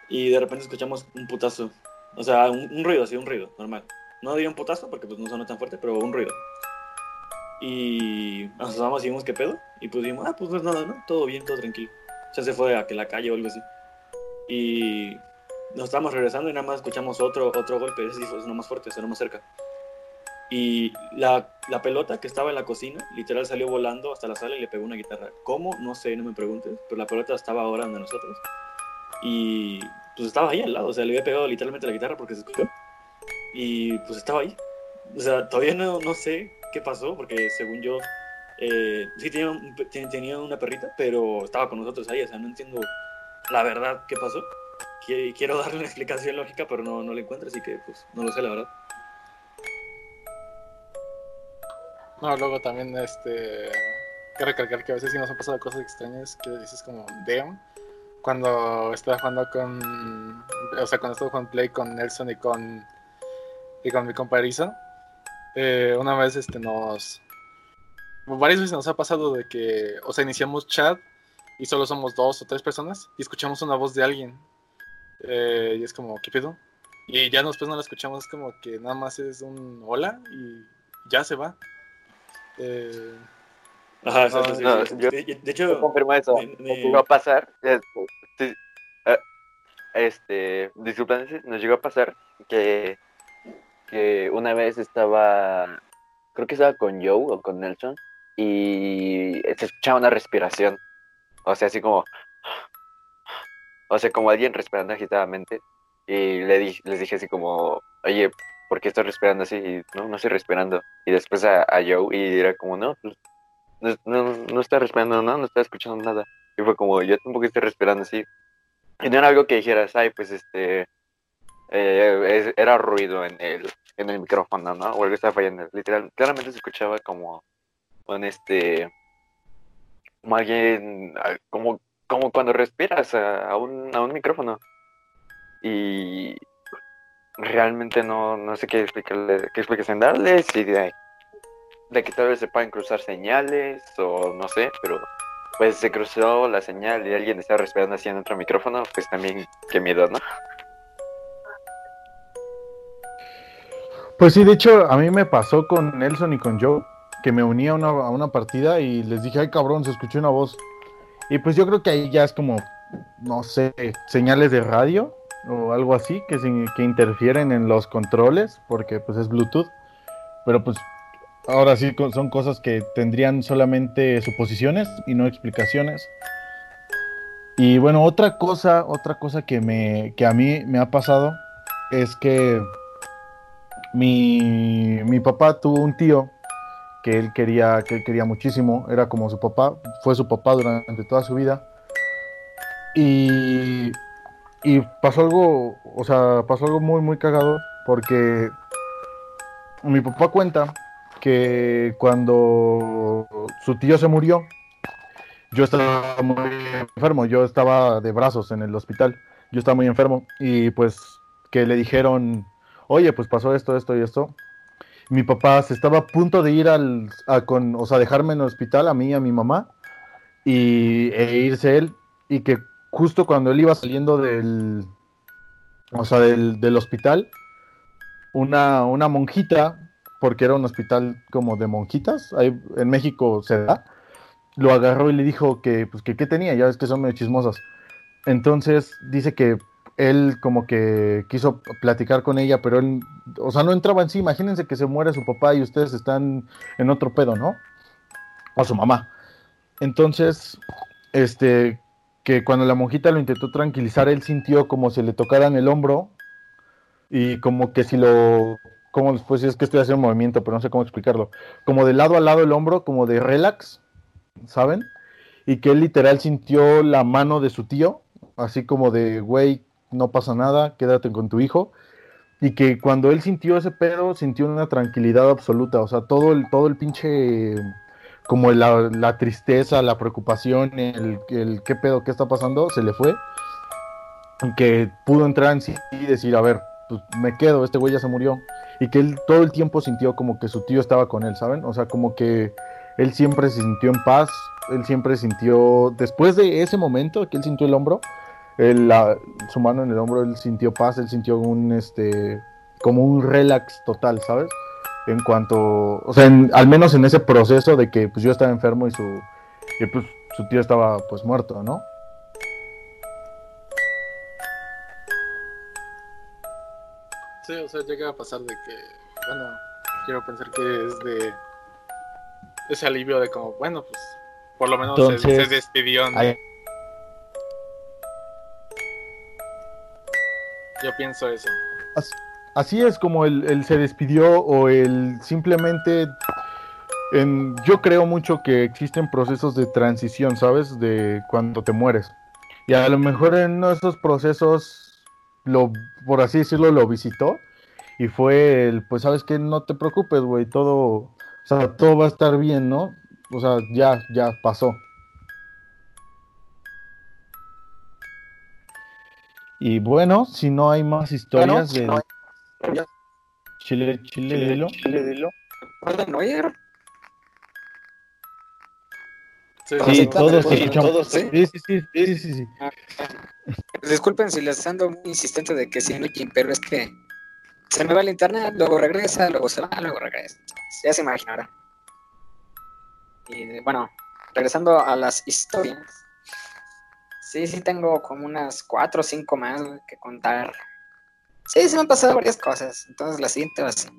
Y de repente escuchamos un putazo. O sea, un, un ruido, así, un ruido, normal. No diría un putazo porque pues no sonó tan fuerte, pero un ruido. Y nos asomamos y vimos qué pedo. Y pues dijimos, ah, pues no es nada, ¿no? Todo bien, todo tranquilo. Ya se fue a que la calle o algo así. Y nos estábamos regresando y nada más escuchamos otro, otro golpe. Ese sí fue sonó más fuerte, sonó más cerca. Y la, la pelota que estaba en la cocina, literal salió volando hasta la sala y le pegó una guitarra. ¿Cómo? No sé, no me preguntes. Pero la pelota estaba ahora donde nosotros. Y pues estaba ahí al lado, o sea, le había pegado literalmente la guitarra porque se escuchó. Y pues estaba ahí. O sea, todavía no, no sé qué pasó, porque según yo, Eh, sí, tenía, un tenía una perrita, pero estaba con nosotros ahí, o sea, no entiendo la verdad qué pasó. Qui- Quiero darle una explicación lógica, pero no, no la encuentro, así que pues no lo sé, la verdad. No, luego también, este. Quiero recalcar que a veces sí nos han pasado cosas extrañas que dices como, damn. Cuando estaba jugando con. O sea, cuando estaba jugando Play con Nelson y con. Y con mi compa eh, una vez este nos. Varias veces nos ha pasado de que. O sea, iniciamos chat y solo somos dos o tres personas y escuchamos una voz de alguien. Eh, y es como, ¿qué pedo? Y ya después no la escuchamos, es como que nada más es un hola y ya se va. Eh, Ajá, exacto, sí, no, sí. yo- de, hecho, confirmo eso. me- llegó a pasar. sí, eh, este, disculpen, nos llegó a pasar que, que una vez estaba, creo que estaba con Joe o con Nelson y se escuchaba una respiración. O sea, así como, o sea, como alguien respirando agitadamente. Y le di- les dije así como, oye, ¿por qué estoy respirando así? Y, no, no estoy respirando. Y después a, a Joe y era como, no, pues no, no, no está respirando, no, no está escuchando nada. Y fue como, yo tampoco estoy respirando así. Y no era algo que dijeras, ay, pues este, eh, era ruido en el, en el micrófono, ¿no? O algo estaba fallando. Literal, claramente se escuchaba como un este, como alguien, ah, como, como cuando respiras a, a un, a un micrófono. Y realmente no, no sé qué explicarle, qué explicación darles y de, que tal vez se puedan cruzar señales o no sé, pero pues se cruzó la señal y alguien está respirando así en otro micrófono, pues también qué miedo, ¿no? Pues sí, de hecho, a mí me pasó con Nelson y con Joe, que me uní a una, a una partida y les dije, ay cabrón, se escuchó una voz. Y pues yo creo que ahí ya es como, no sé, señales de radio o algo así que, que interfieren en los controles, porque pues es Bluetooth. Pero pues ahora sí son cosas que tendrían solamente suposiciones y no explicaciones. Y bueno, otra cosa, otra cosa que, me, que a mí me ha pasado es que mi, mi papá tuvo un tío que él quería, que él quería muchísimo, era como su papá, fue su papá durante toda su vida. Y, y pasó algo, o sea, pasó algo muy, muy cagado, porque mi papá cuenta que cuando su tío se murió, yo estaba muy enfermo, yo estaba de brazos en el hospital, yo estaba muy enfermo, y pues que le dijeron, oye, pues pasó esto, esto y esto. Mi papá se estaba a punto de ir al, a con, o sea, dejarme en el hospital a mí y a mi mamá y e irse él y que justo cuando él iba saliendo del, o sea, del, del hospital, una, una monjita, porque era un hospital como de monjitas, ahí en México se da, lo agarró y le dijo que, pues, que qué tenía, ya ves que son medio chismosas. Entonces dice que él como que quiso platicar con ella, pero él, o sea, no entraba en sí. Imagínense que se muere su papá y ustedes están en otro pedo, ¿no? O su mamá. Entonces, este, que cuando la monjita lo intentó tranquilizar, él sintió como si le tocaran el hombro y como que si lo, como después es que estoy haciendo movimiento, pero no sé cómo explicarlo, como de lado a lado el hombro, como de relax, ¿saben? Y que él literal sintió la mano de su tío, así como de, güey, no pasa nada, quédate con tu hijo. Y que cuando él sintió ese pedo, sintió una tranquilidad absoluta. O sea, todo el, todo el pinche, como la, la tristeza, la preocupación, el, el qué pedo, qué está pasando, se le fue. Que pudo entrar en sí y decir, a ver, pues me quedo, este güey ya se murió. Y que él todo el tiempo sintió como que su tío estaba con él, ¿saben? O sea, como que él siempre se sintió en paz, él siempre sintió, después de ese momento que él sintió el hombro, él, la- su mano en el hombro, él sintió paz, él sintió un, este, como un relax total, ¿sabes? En cuanto, o sea, en- al menos en ese proceso de que pues yo estaba enfermo y su, y, pues su tío estaba pues muerto, ¿no? Sí, o sea, llega a pasar de que, bueno, quiero pensar que es de ese alivio de como, bueno, pues por lo menos se- se, despidió. Yo pienso eso. Así es como él, él se despidió o él simplemente en, yo creo mucho que existen procesos de transición, ¿sabes? De cuando te mueres. Y a lo mejor en uno de esos procesos, lo, por así decirlo, lo visitó. Y fue el, pues sabes que no te preocupes, güey, todo, o sea, todo va a estar bien, ¿no? O sea, ya, ya pasó. Y bueno, si no hay más historias de Chile, Chile, dilo. ¿Pueden oír? Sí, Sí, Sí, todos sí, escuchamos. todos, Sí, ¿sí? sí, sí, sí, sí, sí. Disculpen si les ando muy insistente de que sí, Mickey, pero es que se me va el internet, luego regresa, luego se va, luego regresa. Ya se imaginarán. Y bueno, regresando a las historias. Sí, sí tengo como unas cuatro o cinco más que contar. Sí, se me han pasado varias cosas. Entonces la siguiente va así.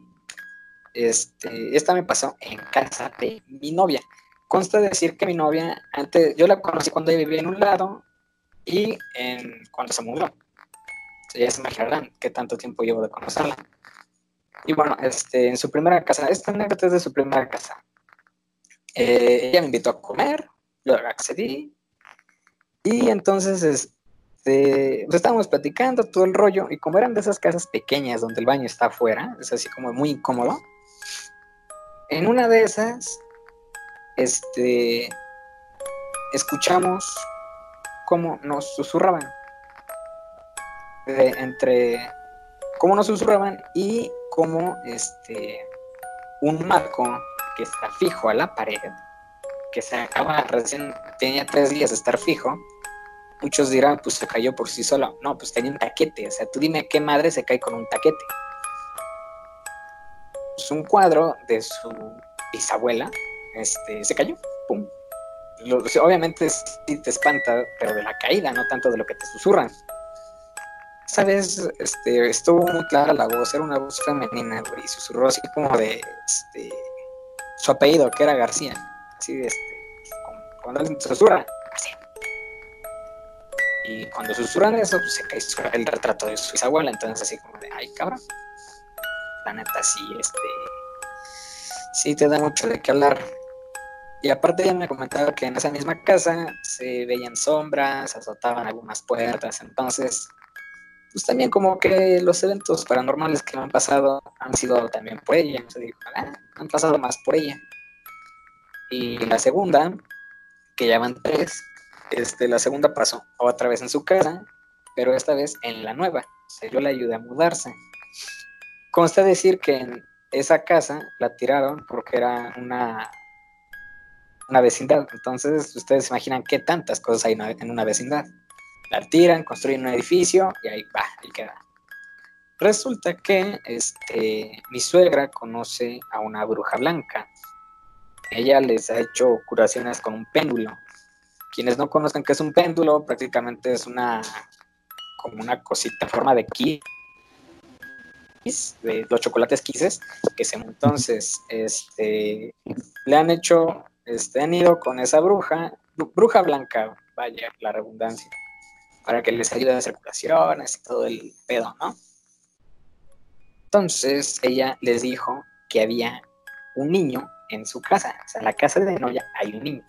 Este, esta me pasó en casa de mi novia. Consta decir que mi novia, antes, yo la conocí cuando ella vivía en un lado y en, cuando se mudó. Entonces, ya se imaginarán qué tanto tiempo llevo de conocerla. Y bueno, este, en su primera casa, esta anécdota es de su primera casa. Eh, ella me invitó a comer, luego accedí, y entonces este, pues estábamos platicando todo el rollo, y como eran de esas casas pequeñas donde el baño está afuera, es así como muy incómodo, en una de esas, este, escuchamos cómo nos susurraban. Entre cómo nos susurraban y cómo este un marco que está fijo a la pared, que se acaba recién, tenía tres días de estar fijo. Muchos dirán, pues se cayó por sí solo. No, pues tenía un taquete. O sea, tú dime qué madre se cae con un taquete. Pues un cuadro de su bisabuela, este, se cayó. Pum. Obviamente sí te espanta, pero de la caída, no tanto de lo que te susurran. ¿Sabes? Este, estuvo muy clara la voz, era una voz femenina, güey, y susurró así como de, este, su apellido, que era García. Así de, este, cuando alguien susurra. Y cuando susurran eso, pues se cae el retrato de su bisabuela, entonces así como de, ay, cabrón. La neta, sí, este, sí te da mucho de qué hablar. Y aparte ella me comentaba que en esa misma casa se veían sombras, azotaban algunas puertas, entonces pues también como que los eventos paranormales que me han pasado han sido también por ella. O digo, "Ah, han pasado más por ella. Y la segunda, que ya van tres, este, la segunda pasó otra vez en su casa, pero esta vez en la nueva. O sea, yo la ayudé a mudarse. Consta decir que en esa casa la tiraron porque era una, una vecindad. Entonces, ustedes se imaginan qué tantas cosas hay en una vecindad la tiran, construyen un edificio y ahí va, ahí queda. Resulta que este, mi suegra conoce a una bruja blanca. Ella les ha hecho curaciones con un péndulo. Quienes no conozcan qué es un péndulo, prácticamente es una como una cosita forma de kiss, de los chocolates kisses, que se entonces este, le han hecho, este, han ido con esa bruja, bru- bruja blanca, vaya la redundancia para que les ayude a hacer y todo el pedo, ¿no? Entonces ella les dijo que había un niño en su casa, o sea, en la casa de novia hay un niño.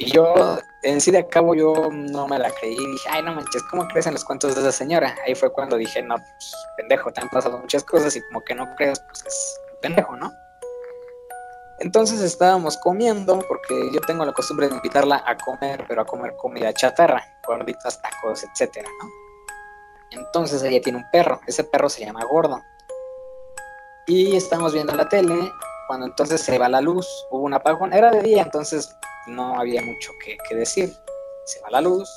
Y yo, en sí de cabo, yo no me la creí. Dije, ay, no manches, ¿cómo crees en los cuentos de esa señora? Ahí fue cuando dije, no, pues, pendejo, te han pasado muchas cosas y como que no crees, pues es pendejo, ¿no? Entonces estábamos comiendo, porque yo tengo la costumbre de invitarla a comer, pero a comer comida chatarra, gorditas, tacos, etcétera, ¿no? Entonces ella tiene un perro, ese perro se llama Gordo. Y estamos viendo la tele, cuando entonces se va la luz, hubo un apagón, era de día, entonces no había mucho que, decir. Se va la luz,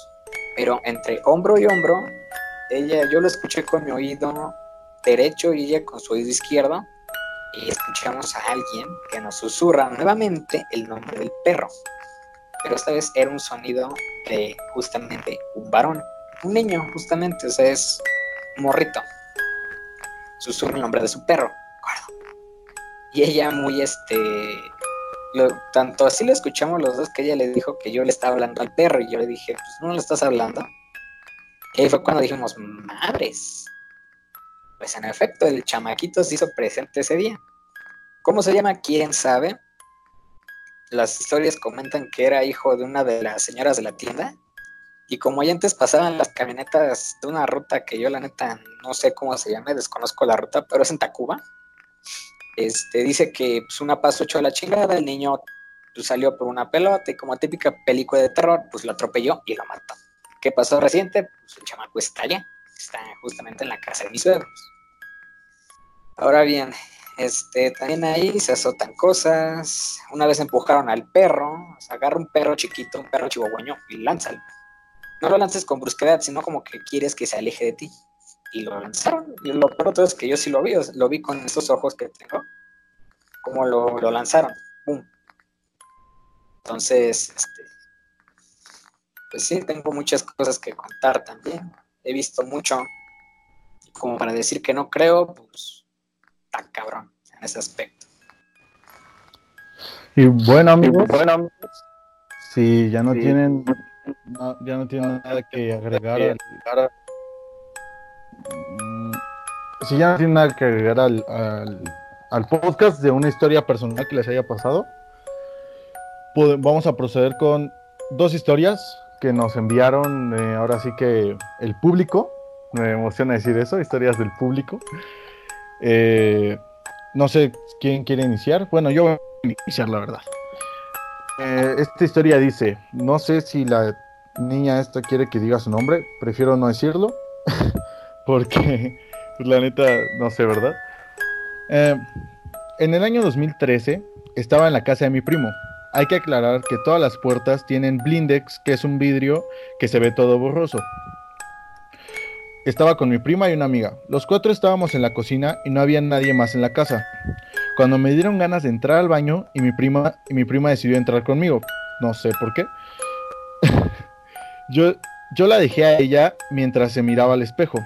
pero entre hombro y hombro, ella, yo lo escuché con mi oído derecho y ella con su oído izquierdo, y escuchamos a alguien que nos susurra nuevamente el nombre del perro. Pero esta vez era un sonido de justamente un varón, un niño, justamente, o sea, es un morrito. Susurra el nombre de su perro. Y ella muy este lo- tanto así lo escuchamos los dos que ella le dijo que yo le estaba hablando al perro y yo le dije, pues no le estás hablando. Y ahí fue cuando dijimos, madres. Pues en efecto, el chamaquito se hizo presente ese día. ¿Cómo se llama? ¿Quién sabe? Las historias comentan que era hijo de una de las señoras de la tienda. Y como ya antes pasaban las camionetas de una ruta que yo la neta no sé cómo se llama, desconozco la ruta, pero es en Tacuba. Este, dice que pues, una paso echó a la chingada, el niño pues, salió por una pelota y como típica película de terror, pues lo atropelló y lo mató. ¿Qué pasó reciente? Pues el chamaco está allá, está justamente en la casa de mis suegros. Ahora bien, este, también ahí se azotan cosas. Una vez empujaron al perro, o agarra un perro chiquito, un perro chihuahueño y lánzalo. No lo lances con brusquedad, sino como que quieres que se aleje de ti. Y lo lanzaron. Y lo peor de todo es que yo sí lo vi, lo vi con estos ojos que tengo. Como lo, lo lanzaron. ¡Bum! Entonces, este, pues sí, tengo muchas cosas que contar también. He visto mucho. Como para decir que no creo, pues está cabrón en ese aspecto. Y bueno, amigos, bueno, amigos, si ya no tienen no, ya no tienen nada que agregar Mm, si ya no tienen nada que agregar al, al, podcast de una historia personal que les haya pasado, vamos a proceder con dos historias que nos enviaron eh, ahora sí que el público. Me emociona decir eso, historias del público. Eh, no sé quién quiere iniciar. Bueno, yo voy a iniciar, la verdad. Eh, esta historia dice, no sé si la niña esta quiere que diga su nombre, prefiero no decirlo, <laughs> porque <laughs> pues, la neta, no sé, ¿verdad? Eh, en el año 2013 estaba en la casa de mi primo. Hay que aclarar que todas las puertas tienen blindex, que es un vidrio que se ve todo borroso. Estaba con mi prima y una amiga. Los cuatro estábamos en la cocina y no había nadie más en la casa. Cuando me dieron ganas de entrar al baño y mi prima y mi prima decidió entrar conmigo. No sé por qué. <laughs> yo, yo la dejé a ella mientras se miraba al espejo.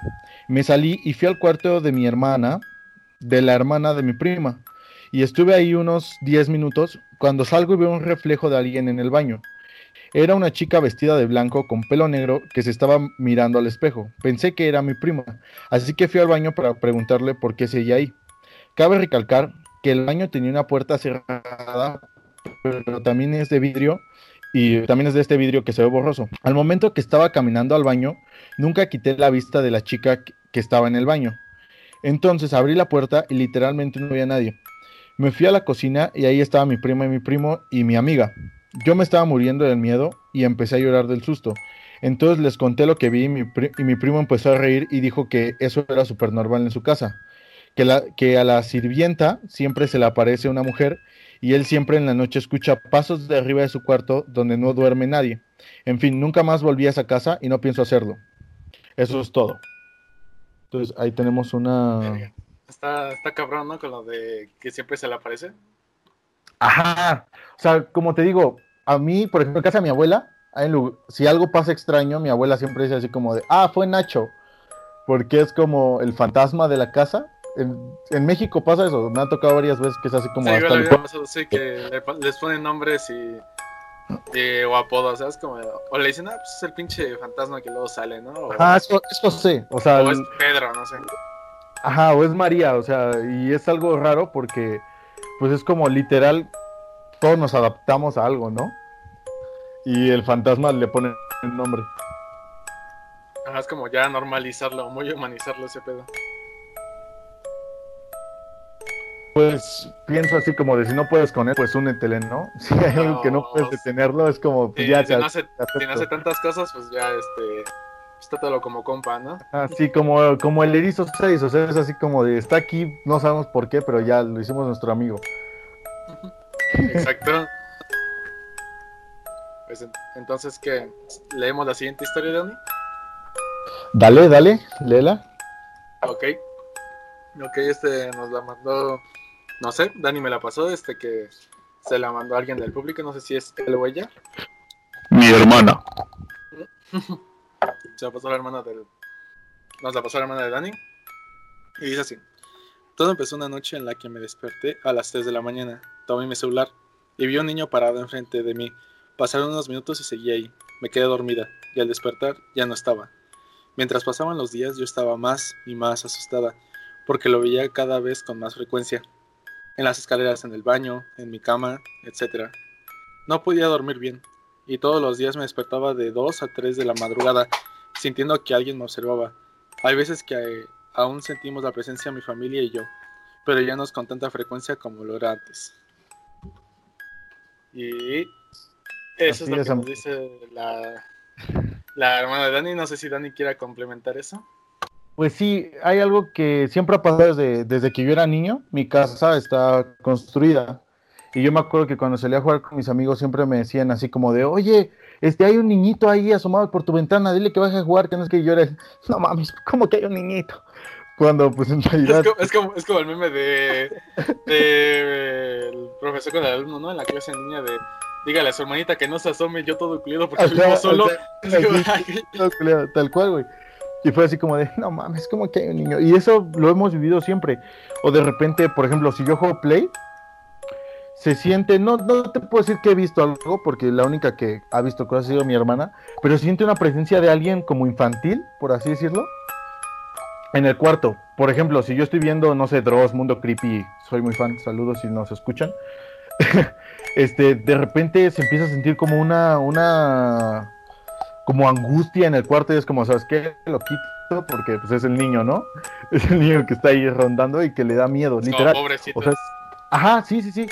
Me salí y fui al cuarto de mi hermana, de la hermana de mi prima. Y estuve ahí unos 10 minutos cuando salgo y veo un reflejo de alguien en el baño. Era una chica vestida de blanco con pelo negro que se estaba mirando al espejo. Pensé que era mi prima, así que fui al baño para preguntarle por qué seguía ahí. Cabe recalcar que el baño tenía una puerta cerrada, pero también es de vidrio y también es de este vidrio que se ve borroso. Al momento que estaba caminando al baño, nunca quité la vista de la chica que estaba en el baño. Entonces abrí la puerta y literalmente no había nadie. Me fui a la cocina y ahí estaba mi prima y mi primo y mi amiga. Yo me estaba muriendo del miedo y empecé a llorar del susto. Entonces les conté lo que vi y mi, primo empezó a reír y dijo que eso era súper normal en su casa. Que, la, que a la sirvienta siempre se le aparece una mujer y él siempre en la noche escucha pasos de arriba de su cuarto donde no duerme nadie. En fin, nunca más volví a esa casa y no pienso hacerlo. Eso es todo. Entonces ahí tenemos una... Está, está cabrón, ¿no? Con lo de que siempre se le aparece. Ajá. O sea, como te digo, a mí, por ejemplo, en casa de mi abuela, si algo pasa extraño, mi abuela siempre dice así como de, ah, fue Nacho. Porque es como el fantasma de la casa. En, en México pasa eso, me ha tocado varias veces que es así como Sí, hasta igual el sí, que le les ponen nombres y, y- o apodos, ¿sabes? Como, o le dicen, ah, pues es el pinche fantasma que luego sale, ¿no? O, Ajá, eso, eso sé. O sea, o es Pedro, no sé. Ajá, o es María, o sea, y es algo raro porque, pues es como literal, todos nos adaptamos a algo, ¿no? Y el fantasma le pone el nombre. Ajá, es como ya normalizarlo, muy humanizarlo ese pedo. Pues pienso así como de si no puedes con él, pues únetele, ¿no? <laughs> Si hay algo que no No, puedes detenerlo, es como, pues ya si, te no hace, si no hace tantas cosas, pues ya, este, pues trátalo como compa, ¿no? Así como, como el erizo 6, o sea, es así como de, está aquí, no sabemos por qué, pero ya lo hicimos nuestro amigo. Exacto. Pues en- entonces, ¿qué? ¿Leemos la siguiente historia, Dani? Dale, dale, léela. Ok. Ok, este nos la mandó, no sé, Dani me la pasó, este que se la mandó alguien del público, no sé si es él o ella. Mi hermana. Se la pasó la hermana del. Nos la pasó la hermana de Dani. Y dice así: Todo empezó una noche en la que me desperté a las 3 de la mañana. Tomé mi celular y vi a un niño parado enfrente de mí. Pasaron unos minutos y seguí ahí. Me quedé dormida y al despertar ya no estaba. Mientras pasaban los días, yo estaba más y más asustada porque lo veía cada vez con más frecuencia. En las escaleras, en el baño, en mi cama, etc. No podía dormir bien y todos los días me despertaba de 2 a 3 de la madrugada sintiendo que alguien me observaba. Hay veces que eh, aún sentimos la presencia de mi familia y yo, pero ya no es con tanta frecuencia como lo era antes. Y eso Así es lo que nos dice la, la hermana de Dani. No sé si Dani quiera complementar eso. Pues sí, hay algo que siempre ha pasado desde, desde que yo era niño. Mi casa está construida. Y yo me acuerdo que cuando salía a jugar con mis amigos siempre me decían así como de, oye, este, hay un niñito ahí asomado por tu ventana, dile que baje a jugar, que no es que yo era, <laughs> no mames, ¿cómo que hay un niñito? Cuando pues en realidad... Es como, es, como, es como el meme de, de el profesor con el alumno, ¿no? En la clase en línea de dígale a su hermanita que no se asome, yo todo culiado porque Ajá, vivo solo. o sea, <laughs> así, <laughs> tal cual, tal cual, güey. Y fue así como de, no mames, ¿cómo que hay un niño? Y eso lo hemos vivido siempre. O de repente, por ejemplo, si yo juego Play, se siente, no, no te puedo decir que he visto algo, porque la única que ha visto cosas ha sido mi hermana, pero siente una presencia de alguien como infantil, por así decirlo, en el cuarto. Por ejemplo, si yo estoy viendo, no sé, Dross, Mundo Creepy, soy muy fan, saludos si nos escuchan. <laughs> este, de repente se empieza a sentir como una, una, como angustia en el cuarto y es como, ¿sabes qué? Lo quito porque pues es el niño, ¿no? <laughs> Es el niño que está ahí rondando y que le da miedo, literal. pobrecito. O sea, Ajá, sí, sí, sí.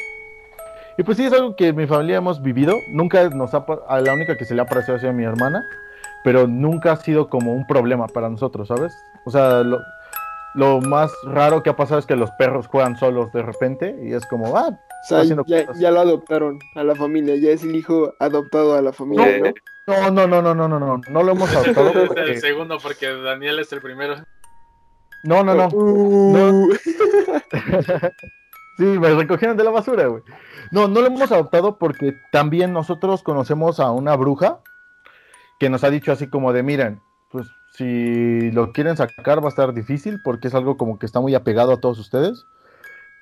Y pues sí, es algo que mi familia hemos vivido. Nunca nos ha... A la única que se le ha parecido ha sido a mi hermana, pero nunca ha sido como un problema para nosotros, ¿sabes? O sea, lo, lo más raro que ha pasado es que los perros juegan solos de repente y es como, ah, O sea, haciendo ya, cosas. ya lo adoptaron a la familia, ya es el hijo adoptado a la familia, ¿no? No, no, no, no, no, no, no, no lo hemos adoptado <laughs> es el porque... segundo porque Daniel es el primero. No, no, no. Uh, <laughs> Sí, me recogieron de la basura, güey. No, no lo hemos adoptado porque también nosotros conocemos a una bruja que nos ha dicho así como de, miren, pues si lo quieren sacar va a estar difícil porque es algo como que está muy apegado a todos ustedes,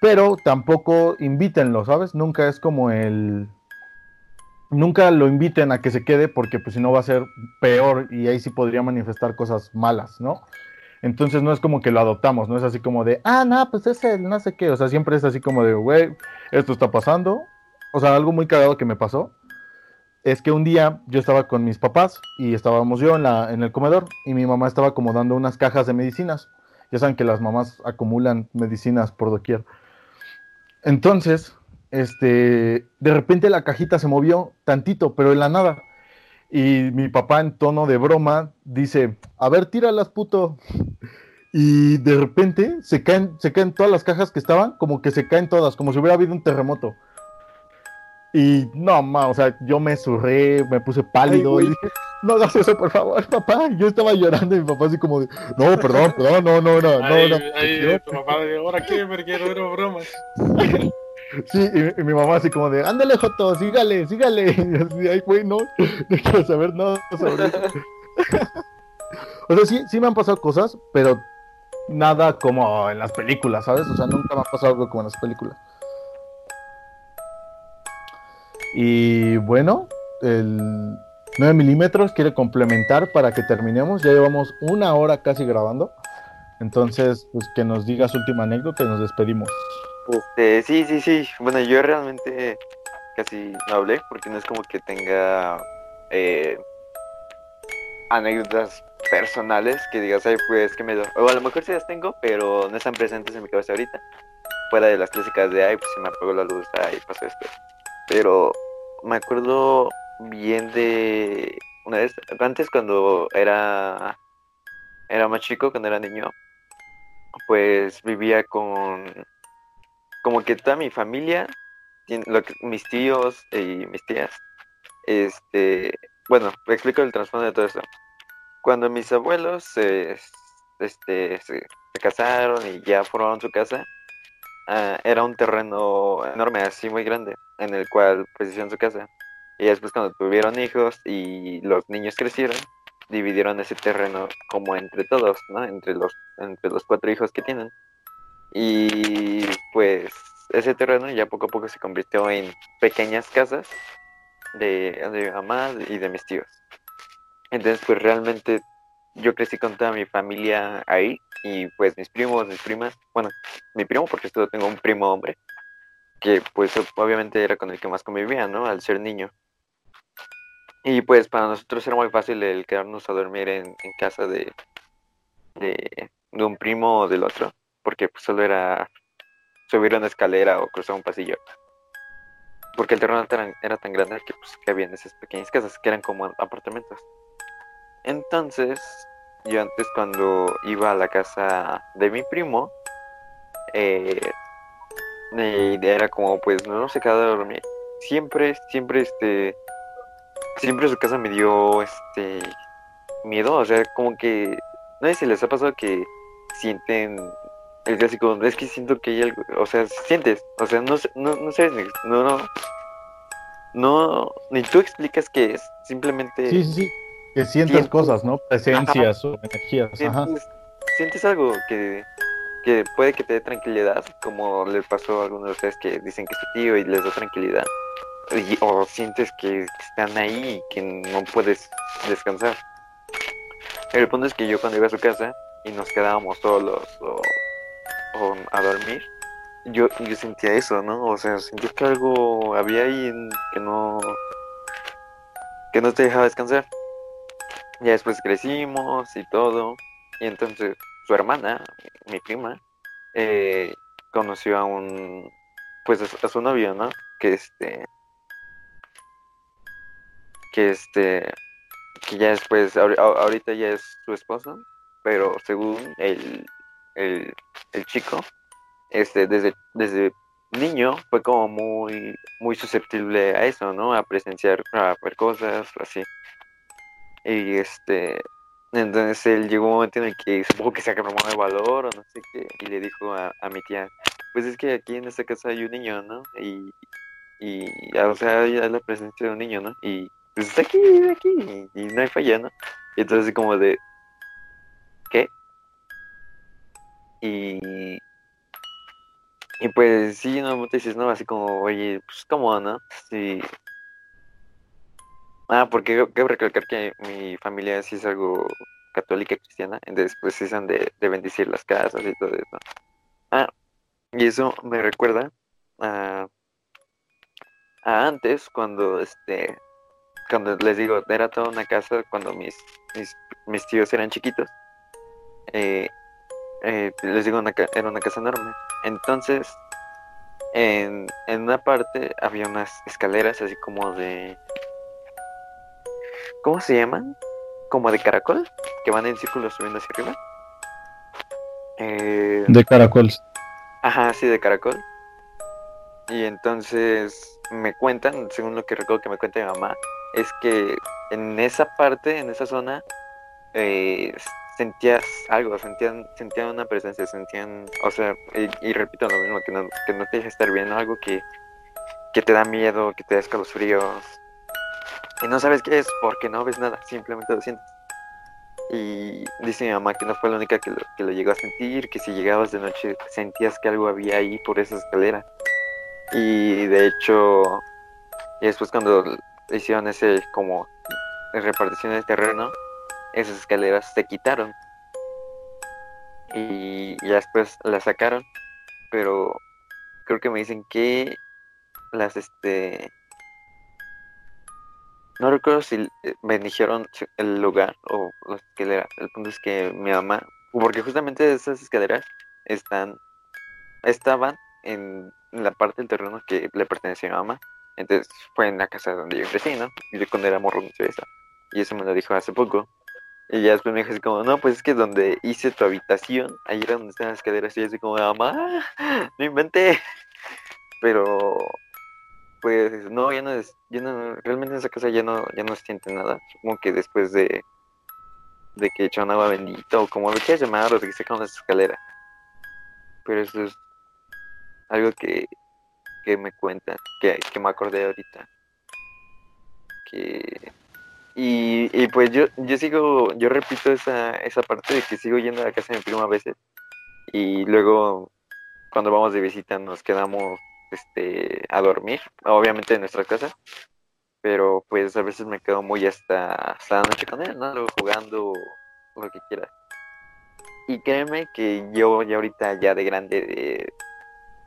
pero tampoco invítenlo, ¿sabes? Nunca es como el... Nunca lo inviten a que se quede porque pues si no va a ser peor y ahí sí podría manifestar cosas malas, ¿no? Entonces no es como que lo adoptamos, no es así como de, ah, no, pues es el no sé qué, o sea, siempre es así como de, güey, esto está pasando. O sea, algo muy cagado que me pasó es que un día yo estaba con mis papás y estábamos yo en, la, en el comedor y mi mamá estaba acomodando unas cajas de medicinas. Ya saben que las mamás acumulan medicinas por doquier. Entonces, este, de repente la cajita se movió tantito, pero en la nada. Y mi papá en tono de broma dice, a ver, tíralas, puto. <laughs> Y de repente se caen, se caen todas las cajas que estaban, como que se caen todas, como si hubiera habido un terremoto. Y no, ma, o sea, yo me surré, me puse pálido Ay, y dije, no hagas eso, por favor, papá. Yo estaba llorando y mi papá así como de, no, perdón, perdón, no, no, no, no, ahí, no. ahí tu papá ahora qué, porque no era broma. <laughs> Sí, y, mi mamá así como de, ándale, Joto, sígale, sígale. <laughs> Y así, ay, güey, no, no quiero saber nada sobre eso. <laughs> o sea, sí, sí me han pasado cosas, pero nada como en las películas, ¿sabes? O sea, nunca me ha pasado algo como en las películas. Y bueno, el 9 milímetros quiere complementar para que terminemos. Ya llevamos una hora casi grabando. Entonces, pues que nos diga su última anécdota y nos despedimos. Este, sí, sí, sí. Bueno, yo realmente casi no hablé porque no es como que tenga eh, anécdotas personales que digas, ay, pues que me do-". O a lo mejor sí las tengo, pero no están presentes en mi cabeza ahorita. Fuera de las clásicas de, ay, pues se me apagó la luz, ay, pasó esto. Pero me acuerdo bien de una vez, antes cuando era, era más chico, cuando era niño, pues vivía con como que toda mi familia, lo que- mis tíos y mis tías, este, bueno, me explico el trasfondo de todo esto. Cuando mis abuelos se, este, se, se casaron y ya formaron su casa, ah, era un terreno enorme, así muy grande, en el cual pues hicieron su casa. Y después cuando tuvieron hijos y los niños crecieron, dividieron ese terreno como entre todos, ¿no? Entre los, entre los cuatro hijos que tienen. Y pues ese terreno ya poco a poco se convirtió en pequeñas casas de, de mi mamá y de mis tíos. Entonces pues realmente yo crecí con toda mi familia ahí y pues mis primos, mis primas, bueno, mi primo porque tengo un primo hombre, que pues obviamente era con el que más convivía, ¿no? Al ser niño. Y pues para nosotros era muy fácil el quedarnos a dormir en, casa de, de un primo o del otro, porque pues solo era subir una escalera o cruzar un pasillo. Porque el terreno era, era tan grande que pues que había en esas pequeñas casas que eran como apartamentos. Entonces, yo antes cuando iba a la casa de mi primo, eh, eh, era como pues no se quedaba a dormir. Siempre, siempre este, siempre su casa me dio este miedo, o sea, como que no sé si les ha pasado que sienten el clásico, es que siento que hay algo, o sea, sientes, o sea, no, sé- no, no sabes, no, no, no, ni tú explicas qué es, simplemente Sí, sí, sí. Que sientes Sientes- cosas, ¿no? Presencias o energías. Ajá. sientes, sientes algo que, que puede que te dé tranquilidad, como le pasó a algunos de ustedes que dicen que es tu tío y les da tranquilidad, y- o sientes que están ahí y que no puedes descansar. El punto es que yo cuando iba a su casa y nos quedábamos solos o, o a dormir, yo, yo sentía eso, ¿no? O sea, sentía que algo había ahí que no que no te dejaba descansar. Ya después crecimos y todo. Y entonces su hermana, mi prima, eh, conoció a un, pues a su, novio, ¿no? Que este, que este, que ya después, ahorita ya es su esposo, pero según el, el, el chico, este, desde, desde niño fue como muy, muy susceptible a eso, ¿no? A presenciar, a ver cosas, así. Y este, entonces él llegó un momento en el que supongo que se agarró el valor o no sé qué, y le dijo a, a mi tía, pues es que aquí en esta casa hay un niño, ¿no? Y, y o sea, hay la presencia de un niño, ¿no? Y pues está aquí, está aquí, y, y no hay falla, ¿no? Y entonces como de, Y, y pues sí, no te dices, no, así como, oye, pues cómo, ¿no? Sí. Ah, porque quiero recalcar que mi familia sí es algo católica cristiana, entonces pues sí son de, de bendecir las casas y todo eso. Ah, y eso me recuerda a, a antes, cuando este, cuando les digo, era toda una casa cuando mis, mis, mis tíos eran chiquitos. Eh, eh, les digo, una, era una casa enorme. Entonces, en, en una parte había unas escaleras así como de... ¿Cómo se llaman? Como de caracol, que van en círculo subiendo hacia arriba. Eh, De caracol. Ajá, sí, de caracol. Y entonces me cuentan, según lo que recuerdo que me cuenta mi mamá, es que en esa parte, en esa zona, eh, sentías algo, sentían, sentían una presencia, sentían, o sea, y, y repito lo mismo, que no, que no te deja estar bien, algo que, que te da miedo, que te da escalofríos, y no sabes qué es porque no ves nada, simplemente lo sientes. Y dice mi mamá que no fue la única que lo, que lo llegó a sentir, que si llegabas de noche sentías que algo había ahí por esa escalera. Y de hecho, y después cuando hicieron ese como repartición de terreno, esas escaleras se quitaron. Y ya después las sacaron, pero creo que me dicen que las este no recuerdo si eh, bendijeron el lugar o la escalera. El punto es que mi mamá, porque justamente esas escaleras están, estaban en la parte del terreno que le pertenecía a mi mamá. Entonces fue en la casa donde yo crecí, ¿no? Yo cuando era morro sabía eso. Y eso me lo dijo hace poco. Y ya después me dijo así como, no, pues es que donde hice tu habitación, ahí era donde están las escaleras. Y yo así como, mamá, <laughs> no inventé. Pero pues no, ya no es, ya no, realmente en esa casa ya no, ya no se siente nada. Supongo que después de, de que echaron agua bendita o como lo quieras llamar, o de que sacaron las escaleras. Pero eso es algo que, que me cuentan, que, que me acordé ahorita. Que y, y pues yo, yo sigo, yo repito esa, esa parte de que sigo yendo a la casa de mi primo a veces. Y luego cuando vamos de visita nos quedamos este, a dormir, obviamente en nuestra casa, pero pues a veces me quedo muy hasta, hasta la noche con él, ¿no? Luego jugando lo que quiera. Y créeme que yo ya ahorita ya de grande, de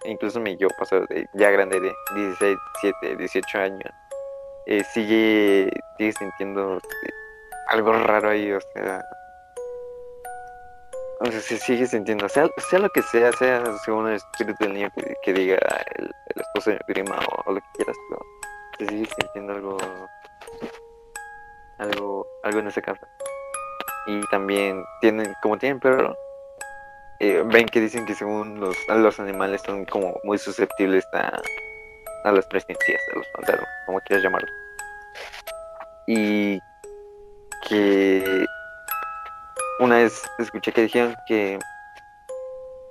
incluso mi yo pasado de ya grande de 16, 17, 18 años, eh, sigue, sigue sintiendo eh, algo raro ahí, o sea, o sea, se sigue sintiendo, sea, sea lo que sea, sea según el espíritu del niño que, diga el, esposo de mi prima o, o lo que quieras, pero se sigue sintiendo algo, algo, algo en esa casa. Y también tienen, como tienen perro, eh, ven que dicen que según los, los animales son como muy susceptibles a, a las presencias, a los fantasmas, como quieras llamarlo. Y que una vez escuché que dijeron que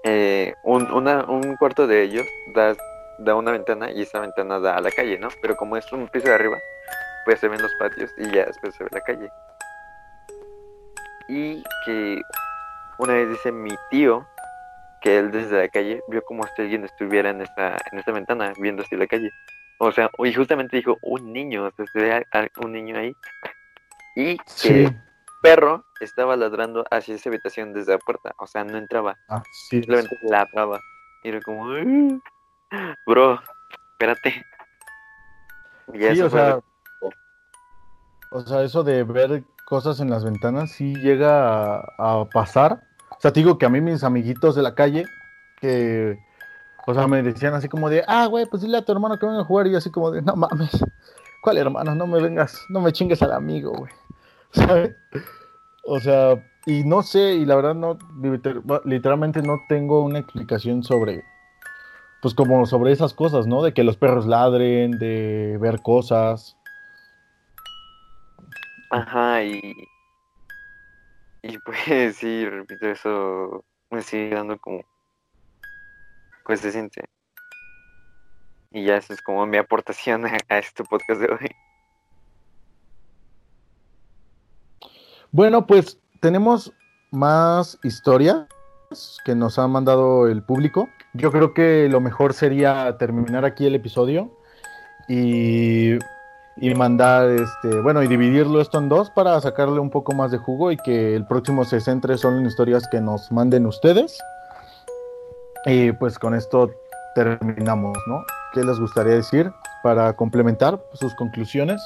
eh, un, un cuarto de ellos da, da una ventana y esa ventana da a la calle, ¿no? Pero como es un piso de arriba, pues se ven los patios y ya después se ve la calle. Y que una vez dice mi tío que él desde la calle vio como si alguien estuviera en esta, en esta ventana viendo hacia la calle. O sea, y justamente dijo un niño, o sea, se ve a- a un niño ahí. Y que Sí. el perro estaba ladrando hacia esa habitación desde la puerta, o sea, no entraba, Ah, sí. simplemente ladraba. Y era como, "Mm, bro, espérate. Y ya Sí, eso o fue sea, lo- o sea, eso de ver cosas en las ventanas sí llega a, a pasar. O sea, digo que a mí mis amiguitos de la calle, que, o sea, me decían así como de, ah, güey, pues dile a tu hermano que venga a jugar. Y yo así como de, no mames, ¿cuál hermano? No me vengas, no me chingues al amigo, güey. <laughs> ¿Sabes? O sea, y no sé, y la verdad no, liter- literalmente no tengo una explicación sobre, pues como sobre esas cosas, ¿no? De que los perros ladren, de ver cosas. Ajá, y. Y pues <laughs> sí, repito, eso me sigue dando como. Pues se siente. Y ya eso es como mi aportación a, este podcast de hoy. Bueno, pues tenemos más historias que nos ha mandado el público. Yo creo que lo mejor sería terminar aquí el episodio y, y mandar, este, bueno, y dividirlo esto en dos para sacarle un poco más de jugo y que el próximo se centre solo en historias que nos manden ustedes. Y pues con esto terminamos, ¿no? ¿Qué les gustaría decir para complementar sus conclusiones?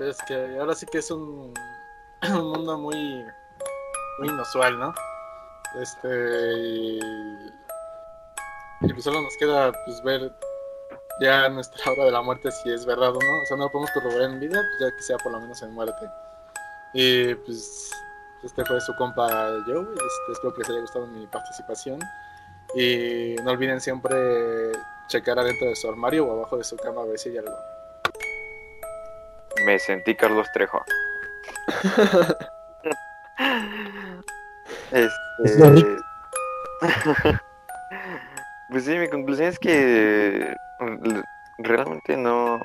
Es que ahora sí que es un, <clears throat> un mundo muy, muy inusual, ¿no? Este. Y, y pues solo nos queda pues ver ya nuestra <laughs> hora de la muerte si es verdad o no. O sea, no lo podemos corroborar en vida, pues ya que sea por lo menos en muerte. Y pues este fue su compa Joe. Este, espero que les haya gustado mi participación. Y no olviden siempre checar adentro de su armario o abajo de su cama a ver si hay algo. Me sentí Carlos Trejo. <laughs> Es Este. <laughs> pues sí, mi conclusión es que realmente no.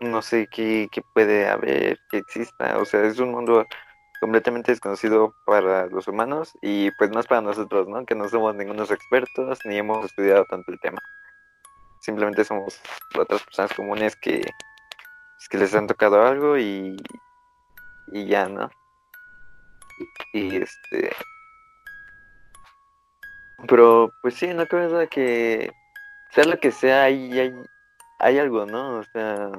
No sé qué, qué puede haber, que exista. O sea, es un mundo completamente desconocido para los humanos y pues más para nosotros, ¿no? Que no somos ningunos expertos ni hemos estudiado tanto el tema. Simplemente somos otras personas comunes que, pues, que les han tocado algo y, y ya, ¿no? Y este. Pero, pues sí, no cabe duda que sea lo que sea, hay, hay, hay algo, ¿no? O sea,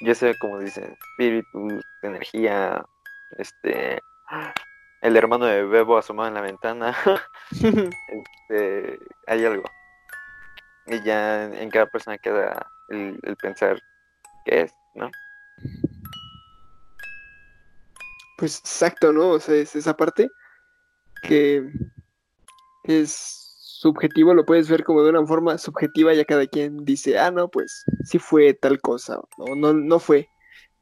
ya sea como dicen, espíritus, energía, este, el hermano de Bebo asomado en la ventana, <laughs> este, hay algo. Y ya en cada persona queda el, el pensar qué es, ¿no? Pues exacto, ¿no? O sea, es esa parte que es subjetivo, lo puedes ver como de una forma subjetiva, ya cada quien dice, ah, no, pues sí fue tal cosa, o no, no fue.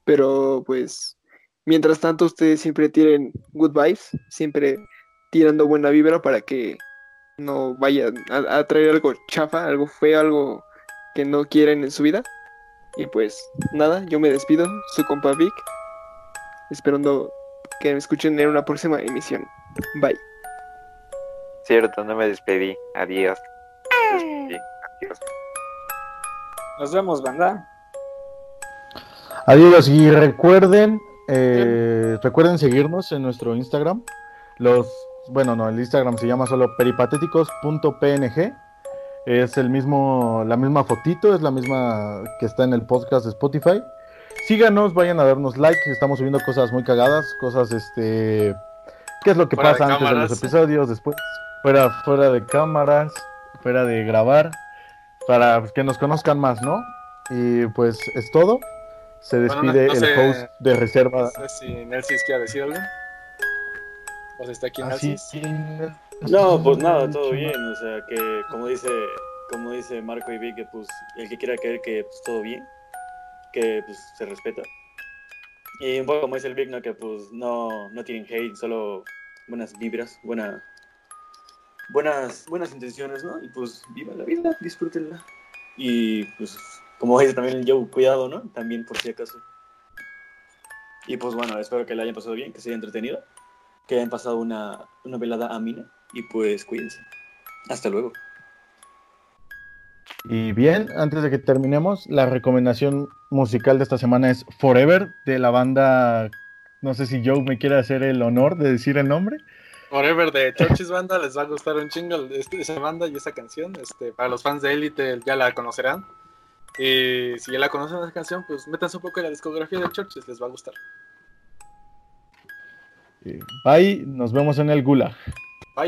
Pero pues, mientras tanto, ustedes siempre tiren good vibes, siempre tirando buena vibra para que no vayan a, a traer algo chafa, algo feo, algo que no quieren en su vida. Y pues nada, yo me despido, su compa Vic, esperando que me escuchen en una próxima emisión. Bye. Cierto, no me despedí. Adiós. Despedí. Adiós. Nos vemos, banda. Adiós y recuerden, eh, recuerden seguirnos en nuestro Instagram. Los bueno, no, el Instagram se llama solo peripatéticos.png. Es el mismo, la misma fotito, es la misma que está en el podcast de Spotify. Síganos, vayan a darnos like, estamos subiendo cosas muy cagadas, cosas este qué es lo que Fuera de pasa antes de los episodios, después fuera fuera de cámaras, fuera de grabar para que nos conozcan más, ¿no? Y pues es todo. Se Bueno, no- despide no el sé- host de reserva. No sé si Nelsis quiere decir algo. O sea, está aquí Así, Nelsis. No, pues nada, todo bien, o sea, que como dice, como dice Marco y Vic, que pues el que quiera creer que pues, todo bien, que pues se respeta. Y un poco como dice el Vic, ¿no? que pues no, no tienen hate, solo buenas vibras, buena, buenas, buenas intenciones, ¿no? Y pues viva la vida, disfrútenla. Y pues como dice también el Joe, cuidado, ¿no? También por si acaso. Y pues bueno, espero que la hayan pasado bien, que se hayan entretenido, que hayan pasado una, una velada amina y pues cuídense. Hasta luego. Y bien, antes de que terminemos, la recomendación musical de esta semana es Forever de la banda. No sé si Joe me quiere hacer el honor de decir el nombre. Forever de Churches Banda les va a gustar un chingo este- esa banda y esa canción. Este, para los fans de Elite ya la conocerán. Y si ya la conocen esa canción, pues métanse un poco en la discografía de Churches, les va a gustar. Bye, nos vemos en el Gulag.